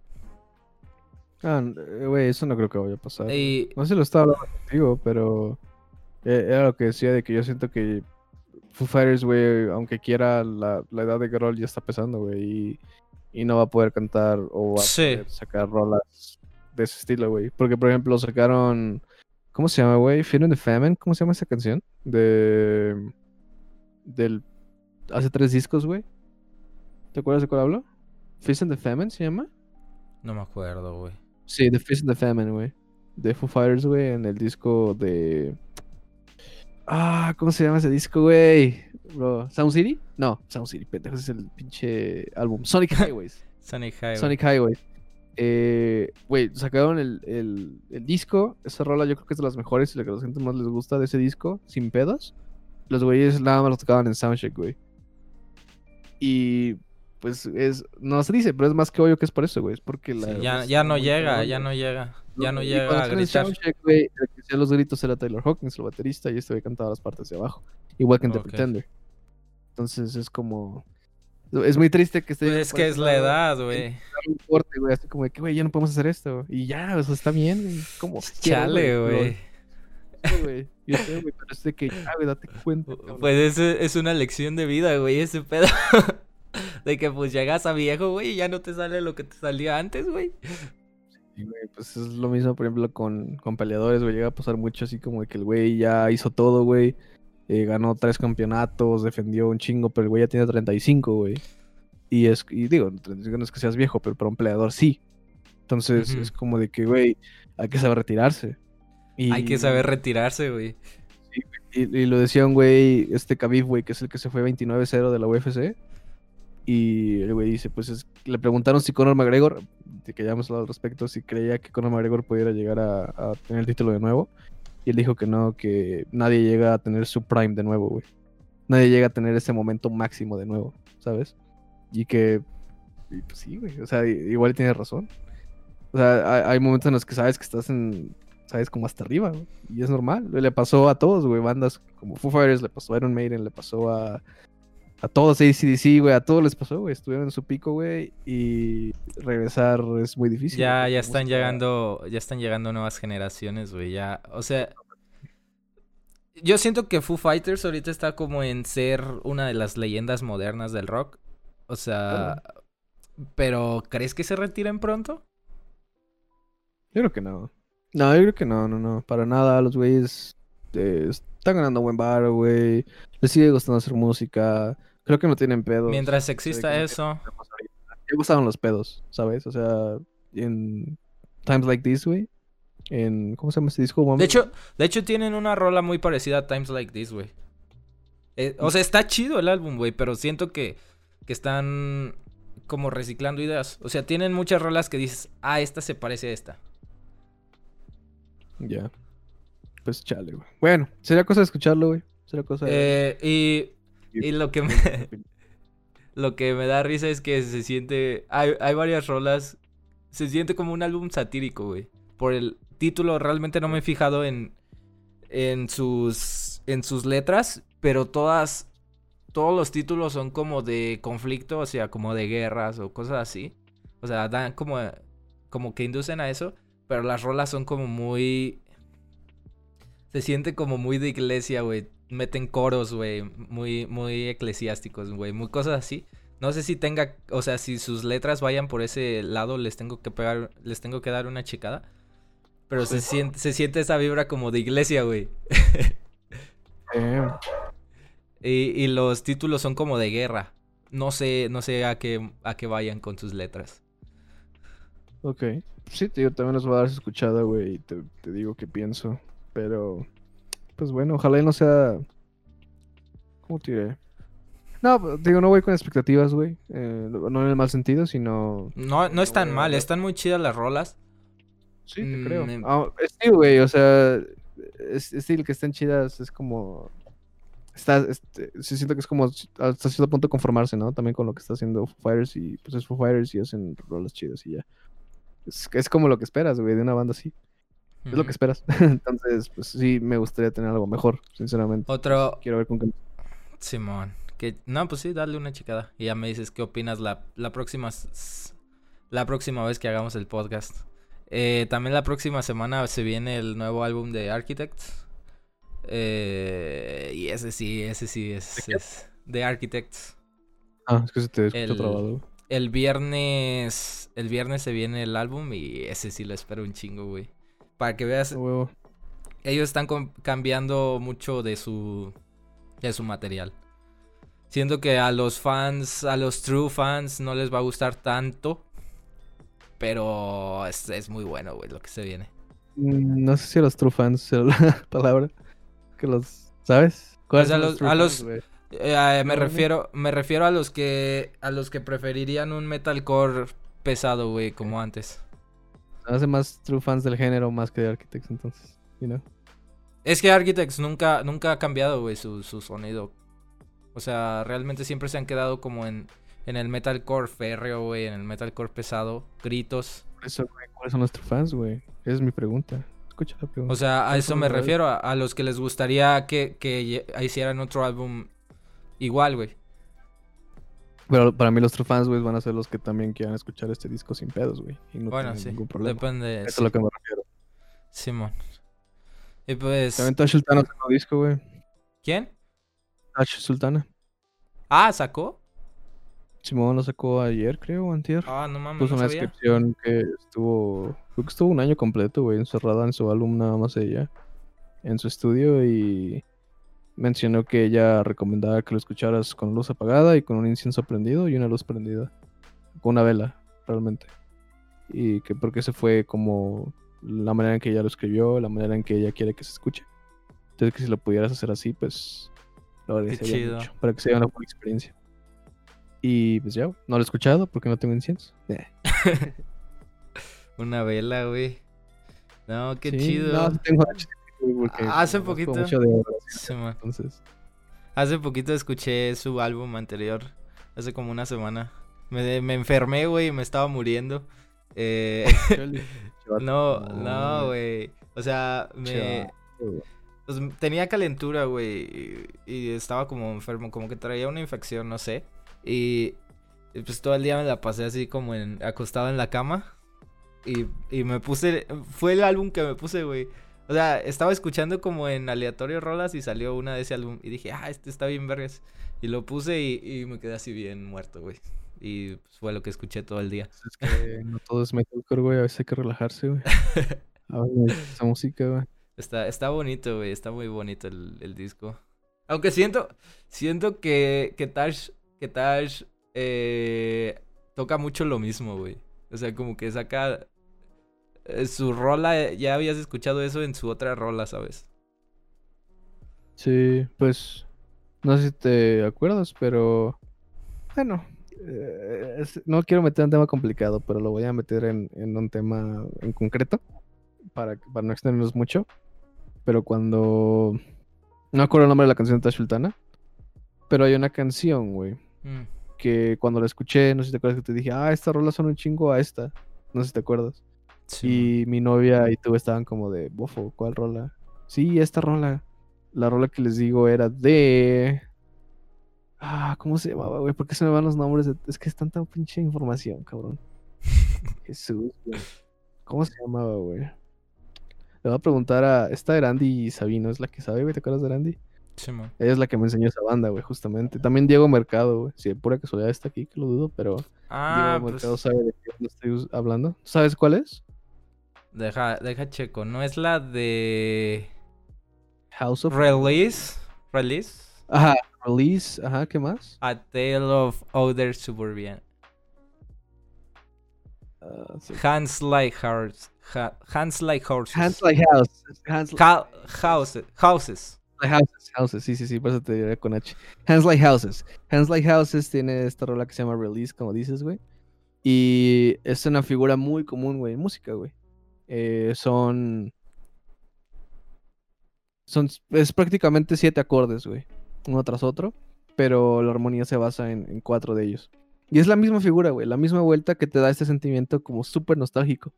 A: Ah, eh, güey, eso no creo que vaya a pasar.
B: Y
A: No sé si lo estaba hablando contigo, pero eh, era lo que decía de que yo siento que Foo Fighters, güey, aunque quiera, la, la edad de Grohl ya está pesando, güey, y, y no va a poder cantar o va a poder sacar rolas de ese estilo, güey. Porque, por ejemplo, sacaron, ¿cómo se llama, güey? Fear and the Famine, ¿cómo se llama esa canción? De, del, hace tres discos, güey. ¿Te acuerdas de cuál hablo? Feast and the Famine se llama.
B: no me acuerdo, güey.
A: Sí, The Fist and the Famine, güey. De Foo Fighters, güey, en el disco de. Ah, ¿cómo se llama ese disco, güey? Bro, ¿Sound City? No, Sound City, pendejo, es el pinche álbum. Sonic Highways.
B: Sonic Highway.
A: Sonic Highways. Eh, güey, sacaron el, el, el disco. Esa rola yo creo que es de las mejores y la que a la gente más les gusta de ese disco, sin pedos. Los güeyes nada más lo tocaban en Soundcheck, güey. Y pues es, no se dice, pero es más que obvio que es por eso, güey. Es porque la.
B: Sí, ya, ya no llega, ya no llega. Ya no llega
A: cuando
B: a
A: están en
B: gritar.
A: Soundcheck, güey, el que hacía los gritos era Taylor Hawkins, el baterista, y este güey cantaba las partes de abajo. Igual que en The. Pretender. Entonces es como. Es muy triste que esté.
B: Pues es que es la edad, güey.
A: corte, güey, así como de que, güey, ya no podemos hacer esto. Y ya, o sea, está bien, güey. Como.
B: Chale, güey.
A: Yo sé, güey, pero es de que ya, güey, date cuenta. cabrón.
B: Pues es, es una lección de vida, güey, ese pedo. de que pues llegas a viejo, güey, y ya no te sale lo que te salía antes, güey.
A: Sí, güey, pues es lo mismo, por ejemplo, con, con peleadores, güey. Llega a pasar mucho así como de que el güey ya hizo todo, güey. eh, ganó tres campeonatos, defendió un chingo, pero el güey ya tiene 35, güey. Y es, y digo, 35 no es que seas viejo, pero para un peleador sí. Entonces es como de que, güey, hay que saber retirarse. Y,
B: Hay que saber retirarse, güey.
A: Y, y lo decía un güey, este Khabib, güey, que es el que se fue 29-0 de la UFC. Y el güey dice, pues es- le preguntaron si Conor McGregor, de que ya hemos hablado al respecto, si creía que Conor McGregor pudiera llegar a, a tener el título de nuevo. Y él dijo que no, que nadie llega a tener su prime de nuevo, güey. Nadie llega a tener ese momento máximo de nuevo, ¿sabes? Y que, y pues sí, güey, o sea, igual tiene razón. O sea, hay, hay momentos en los que sabes que estás en, sabes, como hasta arriba, güey. Y es normal. Le pasó a todos, güey. Bandas como Foo Fighters, le pasó a Iron Maiden, le pasó a, a todos, ACDC, güey. A todos les pasó, güey. Estuvieron en su pico, güey. Y regresar es muy difícil.
B: Ya, ya están
A: música-
B: llegando, ya están llegando nuevas generaciones, güey. Ya, o sea, yo siento que Foo Fighters ahorita está como en ser una de las leyendas modernas del rock. O sea, pero ¿crees que se retiren pronto?
A: Yo creo que no. No, yo creo que no, no, no. Para nada, los güeyes eh, están ganando buen bar, güey. Les sigue gustando hacer música. Creo que no tienen pedos.
B: Mientras exista
A: que
B: eso.
A: Me gustaron los pedos, ¿sabes? O sea, en Times Like This, güey. En, ¿cómo se llama ese disco? mami?
B: De hecho, de hecho tienen una rola muy parecida a Times Like This, güey. Eh, o sea, está chido el álbum, güey, pero siento que, que están como reciclando ideas. O sea, tienen muchas rolas que dices, ah, esta se parece a esta.
A: Ya. Pues chale, güey. Bueno, sería cosa de escucharlo, güey. Sería cosa de...
B: Eh, y, y lo que me, lo que me da risa es que se siente, hay, hay varias rolas, se siente como un álbum satírico, güey. Por el título realmente no me he fijado en, en sus, en sus letras, pero todas, todos los títulos son como de conflicto, o sea, como de guerras o cosas así. O sea, dan como, como que inducen a eso, pero las rolas son como muy... Se siente como muy de iglesia, güey. Meten coros, güey. Muy, muy eclesiásticos, güey. Muy cosas así. No sé si tenga, o sea, si sus letras vayan por ese lado, les tengo que pegar, les tengo que dar una checada. Pero se siente, se siente esa vibra como de iglesia, güey. Y, y los títulos son como de guerra. No sé, no sé a qué, a qué vayan con sus letras.
A: ok. Sí, tío, también los voy a dar escuchada, güey. Y te, te digo qué pienso. Pero, pues bueno, ojalá y no sea... ¿Cómo te diré? No, digo, no voy con expectativas, güey. Eh, no en el mal sentido, sino...
B: No, no es tan
A: voy a
B: mal, están muy chidas las rolas.
A: Sí, te
B: Mm,
A: creo.
B: em-
A: Ah, sí, güey, o sea, es, es decir, que estén chidas, es como... Está, este, sí siento que es como hasta cierto punto conformarse, ¿no? También con lo que está haciendo Foo Fighters y pues es Foo Fighters y hacen rolas chidas y ya. Es, es como lo que esperas, güey, de una banda así. Es lo que esperas. Entonces, pues sí, me gustaría tener algo mejor, sinceramente.
B: Otro,
A: Quiero ver con qué...
B: Simón. Que, no, pues sí, dale una checada. Y ya me dices qué opinas la, la próxima la próxima vez que hagamos el podcast. Eh, también la próxima semana se viene el nuevo álbum de Architects. Eh, y ese sí, ese sí es, es de Architects.
A: Ah, es que se te escucha trabado.
B: El viernes, el viernes se viene el álbum y ese sí lo espero un chingo, güey. Para que veas,
A: huevo.
B: ellos están cambiando mucho de su de su material. Siento que a los fans, a los true fans no les va a gustar tanto, pero es, es muy bueno, güey, lo que se viene.
A: Mm, No sé si a los true fans sea la palabra. Que los... ¿Sabes? ¿Cuáles
B: Pues a los- a? Eh, me refiero me refiero a los que a los que preferirían un metalcore pesado, güey, como antes.
A: Se hace más true fans del género más que de Architects, entonces. You know?
B: Es que Architects nunca nunca ha cambiado, güey, su, su sonido. O sea, realmente siempre se han quedado como en en el metalcore férreo, güey, en el metalcore pesado, gritos.
A: Por eso, güey, ¿cuáles son los true fans, güey? Esa es mi pregunta. Escucha la pregunta.
B: O sea, a
A: ¿Cuáles
B: eso me refiero, a, a los que les gustaría que, que hicieran otro álbum igual, güey.
A: Pero para mí los true fans, güey, van a ser los que también quieran escuchar este disco sin pedos, güey. Y no
B: bueno, sí.
A: ningún problema.
B: Depende.
A: Eso
B: sí,
A: es lo que me refiero.
B: Simón. Y pues.
A: También Touch Sultana sacó disco, güey.
B: ¿Quién?
A: Touch Sultana.
B: Ah, sacó.
A: Simón lo sacó ayer, creo, o antier.
B: Ah, no mames,
A: Puso
B: no
A: una
B: sabía.
A: descripción que estuvo, creo que estuvo un año completo, güey, encerrada en su álbum nada más ella, en su estudio y mencionó que ella recomendaba que lo escucharas con luz apagada y con un incienso prendido y una luz prendida, con una vela, realmente. Y que porque ese fue como la manera en que ella lo escribió, la manera en que ella quiere que se escuche. Entonces que si lo pudieras hacer así, pues lo agradecería mucho, para que sea una buena experiencia. Y pues ya, no lo he escuchado porque no tengo incienso. Eh.
B: Una vela, güey. No, qué
A: Sí,
B: chido.
A: No, tengo
B: Ah, hace poquito.
A: de
B: Sí,
A: entonces.
B: Hace poquito escuché su álbum anterior. Hace como una semana. Me, me enfermé, güey, y me estaba muriendo. Eh, no, no, güey. O sea, me... pues, tenía calentura, güey. Y, estaba como enfermo, como que traía una infección, no sé. Y, y, pues todo el día me la pasé así como en, acostado en la cama. Y, y me puse... Fue el álbum que me puse, güey. O sea, estaba escuchando como en aleatorio rolas y salió una de ese álbum. Y dije, ah, este está bien vergas. Y lo puse y, y me quedé así bien muerto, güey. Y pues, fue lo que escuché todo el día.
A: Es que no todo es metalcore, güey. A veces hay que relajarse, güey. A ver, esa música, güey.
B: Está, está bonito, güey. Está muy bonito el, el disco. Aunque siento, siento que, que Tash, que Tash eh, toca mucho lo mismo, güey. O sea, como que saca su rola, eh, ya habías escuchado eso en su otra rola, ¿sabes?
A: Sí, pues. No sé si te acuerdas, pero. Bueno. eh, es- no quiero meter un tema complicado, pero lo voy a meter en, en un tema en concreto. Para, para no extendernos mucho. Pero cuando. No acuerdo el nombre de la canción de Tash Sultana. Pero hay una canción, güey.
B: Mm.
A: que cuando la escuché, no sé si te acuerdas que te dije, ah, esta rola son un chingo a esta. No sé si te acuerdas.
B: Sí,
A: y mi novia y tú estaban como de, bofo, ¿cuál rola? Sí, esta rola. La rola que les digo era de... Ah, ¿cómo se llamaba, güey? ¿Por qué se me van los nombres? de- Es que es tanta pinche información, cabrón. Jesús, güey. ¿Cómo se llamaba, güey? Le voy a preguntar a... Esta era Andy Sabino, es la que sabe, güey. ¿Te acuerdas de Andy?
B: sí, man.
A: Ella es la que me enseñó esa banda, güey, justamente. También Diego Mercado, güey. Si de pura casualidad está aquí, que lo dudo, pero
B: Ah,
A: Diego
B: pues
A: Mercado sabe de qué estoy hablando. ¿Sabes cuál es?
B: Deja, deja checo. ¿No es la de
A: House of
B: Release? Release?
A: Ajá, Release, ajá, ¿qué más?
B: A Tale of Other Suburban.
A: Ah, sí.
B: Hands like hearts. Ha- hands like horses.
A: Hands Like House. Hands Like
B: Ca- houses. Houses.
A: Houses. Houses, sí, sí, sí, por eso te diré con H. Hands Like Houses. Hands Like Houses tiene esta rola que se llama Release, como dices, güey. Y es una figura muy común, güey, en música, güey. Eh, son. Son. Es prácticamente siete acordes, güey. Uno tras otro. Pero la armonía se basa en, en cuatro de ellos. Y es la misma figura, güey. La misma vuelta que te da este sentimiento como súper nostálgico.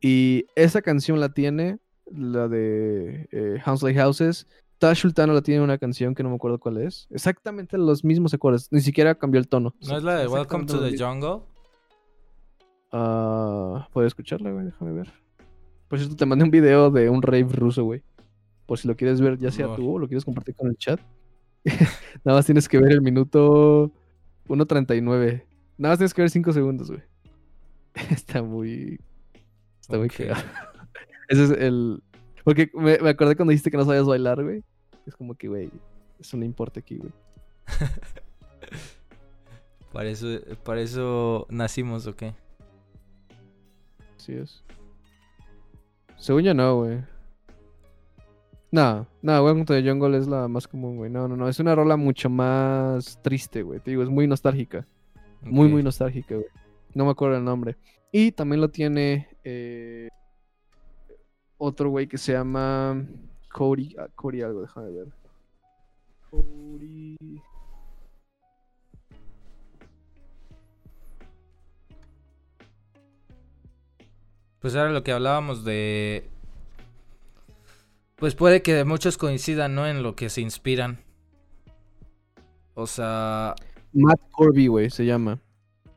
A: Y esa canción la tiene, la de eh, House Houses. Tash Sultana la tiene una canción que no me acuerdo cuál es. Exactamente los mismos acordes. Ni siquiera cambió el tono.
B: ¿No es la de Welcome to the. Jungle?
A: Ah, ¿Puedo escucharla, güey? Déjame ver. Por cierto, te mandé un video de un rave ruso, güey. Por si lo quieres ver, ya sea tú o lo quieres compartir con el chat. Nada más tienes que ver el minuto 1.39. Nada más tienes que ver 5 segundos, güey. Está muy... Está muy cagado. Ese es el... Porque me, me acordé cuando dijiste que no sabías bailar, güey. Es como que, güey, eso no importa aquí, güey.
B: Para eso, para eso nacimos, ¿o qué?
A: Así es. Según yo no, güey. No, no, Welcome to the Jungle es la más común, güey. No, no, no. Es una rola mucho más triste, güey. Te digo, es muy nostálgica. Muy, muy nostálgica, güey. No me acuerdo el nombre. Y también lo tiene eh, otro güey que se llama Cody. ah, Cody algo, déjame ver. Cody.
B: Pues ahora lo que hablábamos de... Pues puede que muchos coincidan, ¿no? En lo que se inspiran. O sea...
A: Matt Corby, güey, se llama.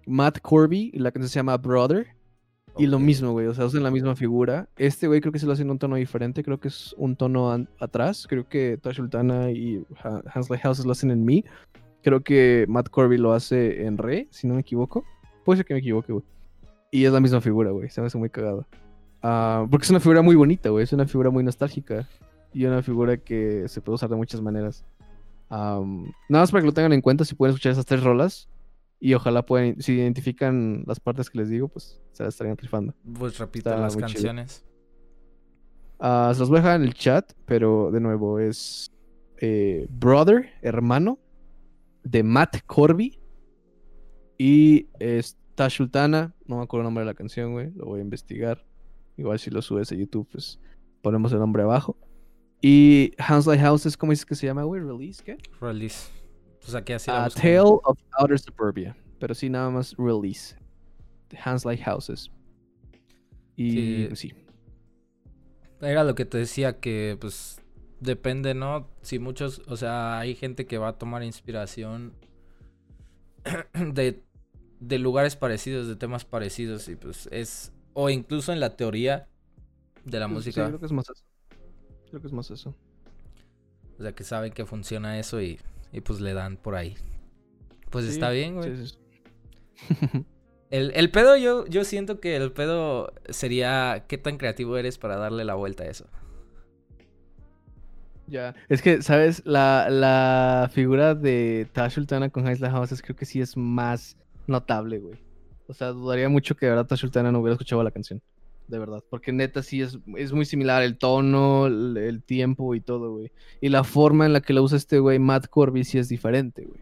A: Matt Corby y la canción se llama Brother. Y lo mismo, güey, o sea, usan la misma figura. Este güey creo que se lo hace en un tono diferente, creo que es un tono atrás. Creo que Tash Sultana y Ha- Hansley Houses lo hacen en mi. Creo que Matt Corby lo hace en re, si no me equivoco. Puede ser que me equivoque, güey. Y es la misma figura, güey. Se me hace muy cagado. Ah, porque es una figura muy bonita, güey. Es una figura muy nostálgica. Y una figura que se puede usar de muchas maneras. Am, nada más para que lo tengan en cuenta, si pueden escuchar esas tres rolas. Y ojalá pueden, si identifican las partes que les digo, pues se las estarían rifando.
B: Pues repito
A: Está
B: las canciones.
A: Ah, se los voy a dejar en el chat, pero de nuevo es eh, Brother, hermano, de Matt Corby. Y es Tash Sultana, no me acuerdo el nombre de la canción, güey, lo voy a investigar. Igual si lo subes a YouTube, pues ponemos el nombre abajo. Y Hans Like Houses, ¿cómo dices que se llama, güey? ¿Release qué?
B: Release. Pues aquí así la
A: A
B: busco.
A: Tale of Outer Suburbia, pero sí nada más Release. Hans Like Houses. Y
B: Sí.
A: pues, sí.
B: Era lo que te decía que pues depende, ¿no? Si muchos, o sea, hay gente que va a tomar inspiración de, de lugares parecidos, de temas parecidos y pues es, o incluso en la teoría de la
A: Pues, sí,
B: música,
A: creo que es más eso. Creo que es más eso.
B: o sea, que saben que funciona eso y, y pues le dan por ahí. Pues
A: Sí,
B: está bien, güey.
A: sí.
B: El, el pedo, yo, yo siento que el pedo sería qué tan creativo eres para darle la vuelta a eso.
A: Ya, es que, ¿sabes? La, la figura de Tash Sultana con Haisla Houses creo que sí es más notable, güey. O sea, dudaría mucho que de verdad Sultana no hubiera escuchado la canción. De verdad. Porque neta sí es, es muy similar el tono, el, el tiempo y todo, güey. Y la forma en la que lo usa este güey, Matt Corby, sí es diferente, güey.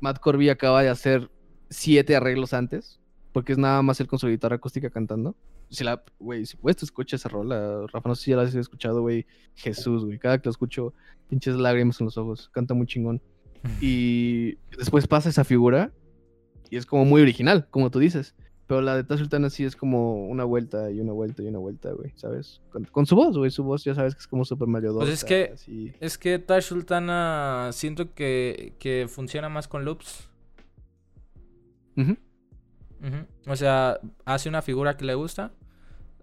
A: Matt Corby acaba de hacer siete arreglos antes. Porque es nada más él con su guitarra acústica cantando. Si la, güey, si puedes te escucha esa rola, Rafa, no sé si ya la has escuchado, güey. Jesús, güey. Cada que lo escucho, pinches lágrimas en los ojos. Canta muy chingón. Y después pasa esa figura y es como muy original, como tú dices. Pero la de Taz Sultana sí es como una vuelta y una vuelta y una vuelta, güey, ¿sabes? Con, con su voz, güey. Su voz ya sabes que es como Super Mario 2.
B: Pues es que- Es que Tash Sultana siento que, que funciona más con loops. O sea, hace una figura que le gusta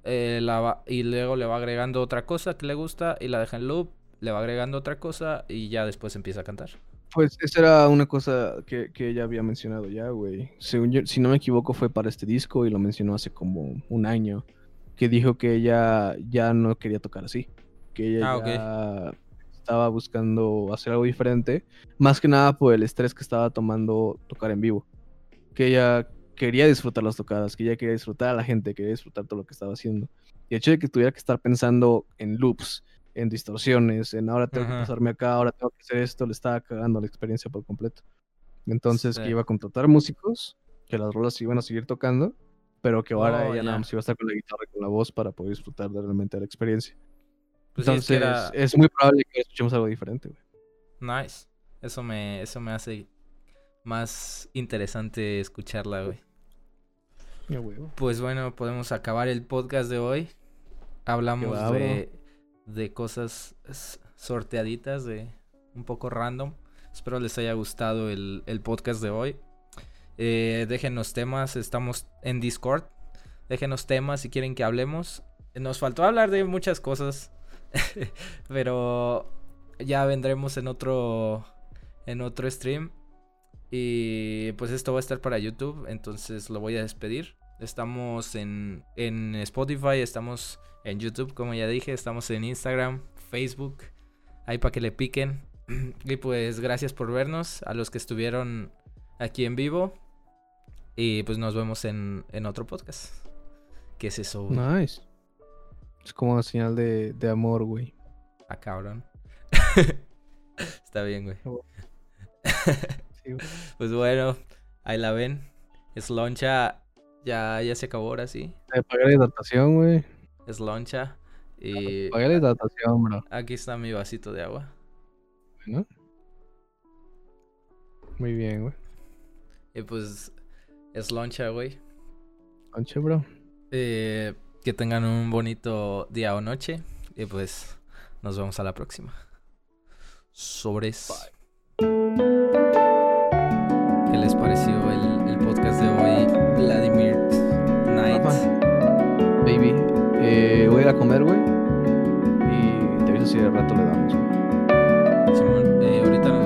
B: eh, la va- y luego le va agregando otra cosa que le gusta y la deja en loop, le va agregando otra cosa y ya después empieza a cantar.
A: Pues esa era una cosa que, que ella había mencionado ya, güey. Según yo, si no me equivoco, fue para este disco y lo mencionó hace como un año. Que dijo que ella ya no quería tocar así. Que ella
B: Ah,
A: ya estaba buscando hacer algo diferente. Más que nada por el estrés que estaba tomando tocar en vivo. Que ella quería disfrutar las tocadas, que ella quería disfrutar a la gente, quería disfrutar todo lo que estaba haciendo. Y el hecho de que tuviera que estar pensando en loops, en distorsiones, en ahora tengo
B: Ajá.
A: que pasarme acá, ahora tengo que hacer esto, le estaba cagando la experiencia por completo. Entonces,
B: Sí.
A: que iba a contratar músicos, que las rolas se iban a seguir tocando, pero que ahora
B: Oh,
A: ella nada
B: ya.
A: más iba a estar con la guitarra y con la voz para poder disfrutar de realmente la experiencia.
B: Pues sí, es
A: Entonces,
B: que era
A: es muy probable que escuchemos algo diferente, güey.
B: nice. Eso me, eso me hace más interesante escucharla, güey. Pues bueno, podemos acabar el podcast de hoy. Hablamos de, de cosas sorteaditas, de un poco random. Espero les haya gustado el, el podcast de hoy. Eh, déjenos temas, estamos en Discord. Déjenos temas si quieren que hablemos. Nos faltó hablar de muchas cosas, pero ya vendremos en otro en otro stream. Y pues esto va a estar para YouTube, entonces lo voy a despedir. Estamos en, en Spotify, estamos en YouTube, como ya dije, estamos en Instagram, Facebook, ahí para que le piquen. Y pues gracias por vernos, a los que estuvieron aquí en vivo. Y pues nos vemos en, en otro podcast. ¿Qué es eso? güey?
A: Nice. Es como una señal de, de amor, güey.
B: Ah, cabrón. Está bien, güey.
A: Sí, güey.
B: Pues bueno, ahí la ven. Es loncha. Ya, ya se acabó ahora sí.
A: Te pagué la hidratación, güey.
B: Es loncha. Y
A: la hidratación, bro.
B: aquí está mi vasito de agua.
A: Bueno. Muy bien, güey.
B: Y pues es loncha, güey.
A: Conche, bro.
B: Eh, que tengan un bonito día o noche. Y pues nos vemos a la próxima. Sobres. ¿Qué les pareció el, el podcast de hoy? Vladimir
A: a comer, güey. Y te aviso si de rato le damos.
B: Simón, eh, ahorita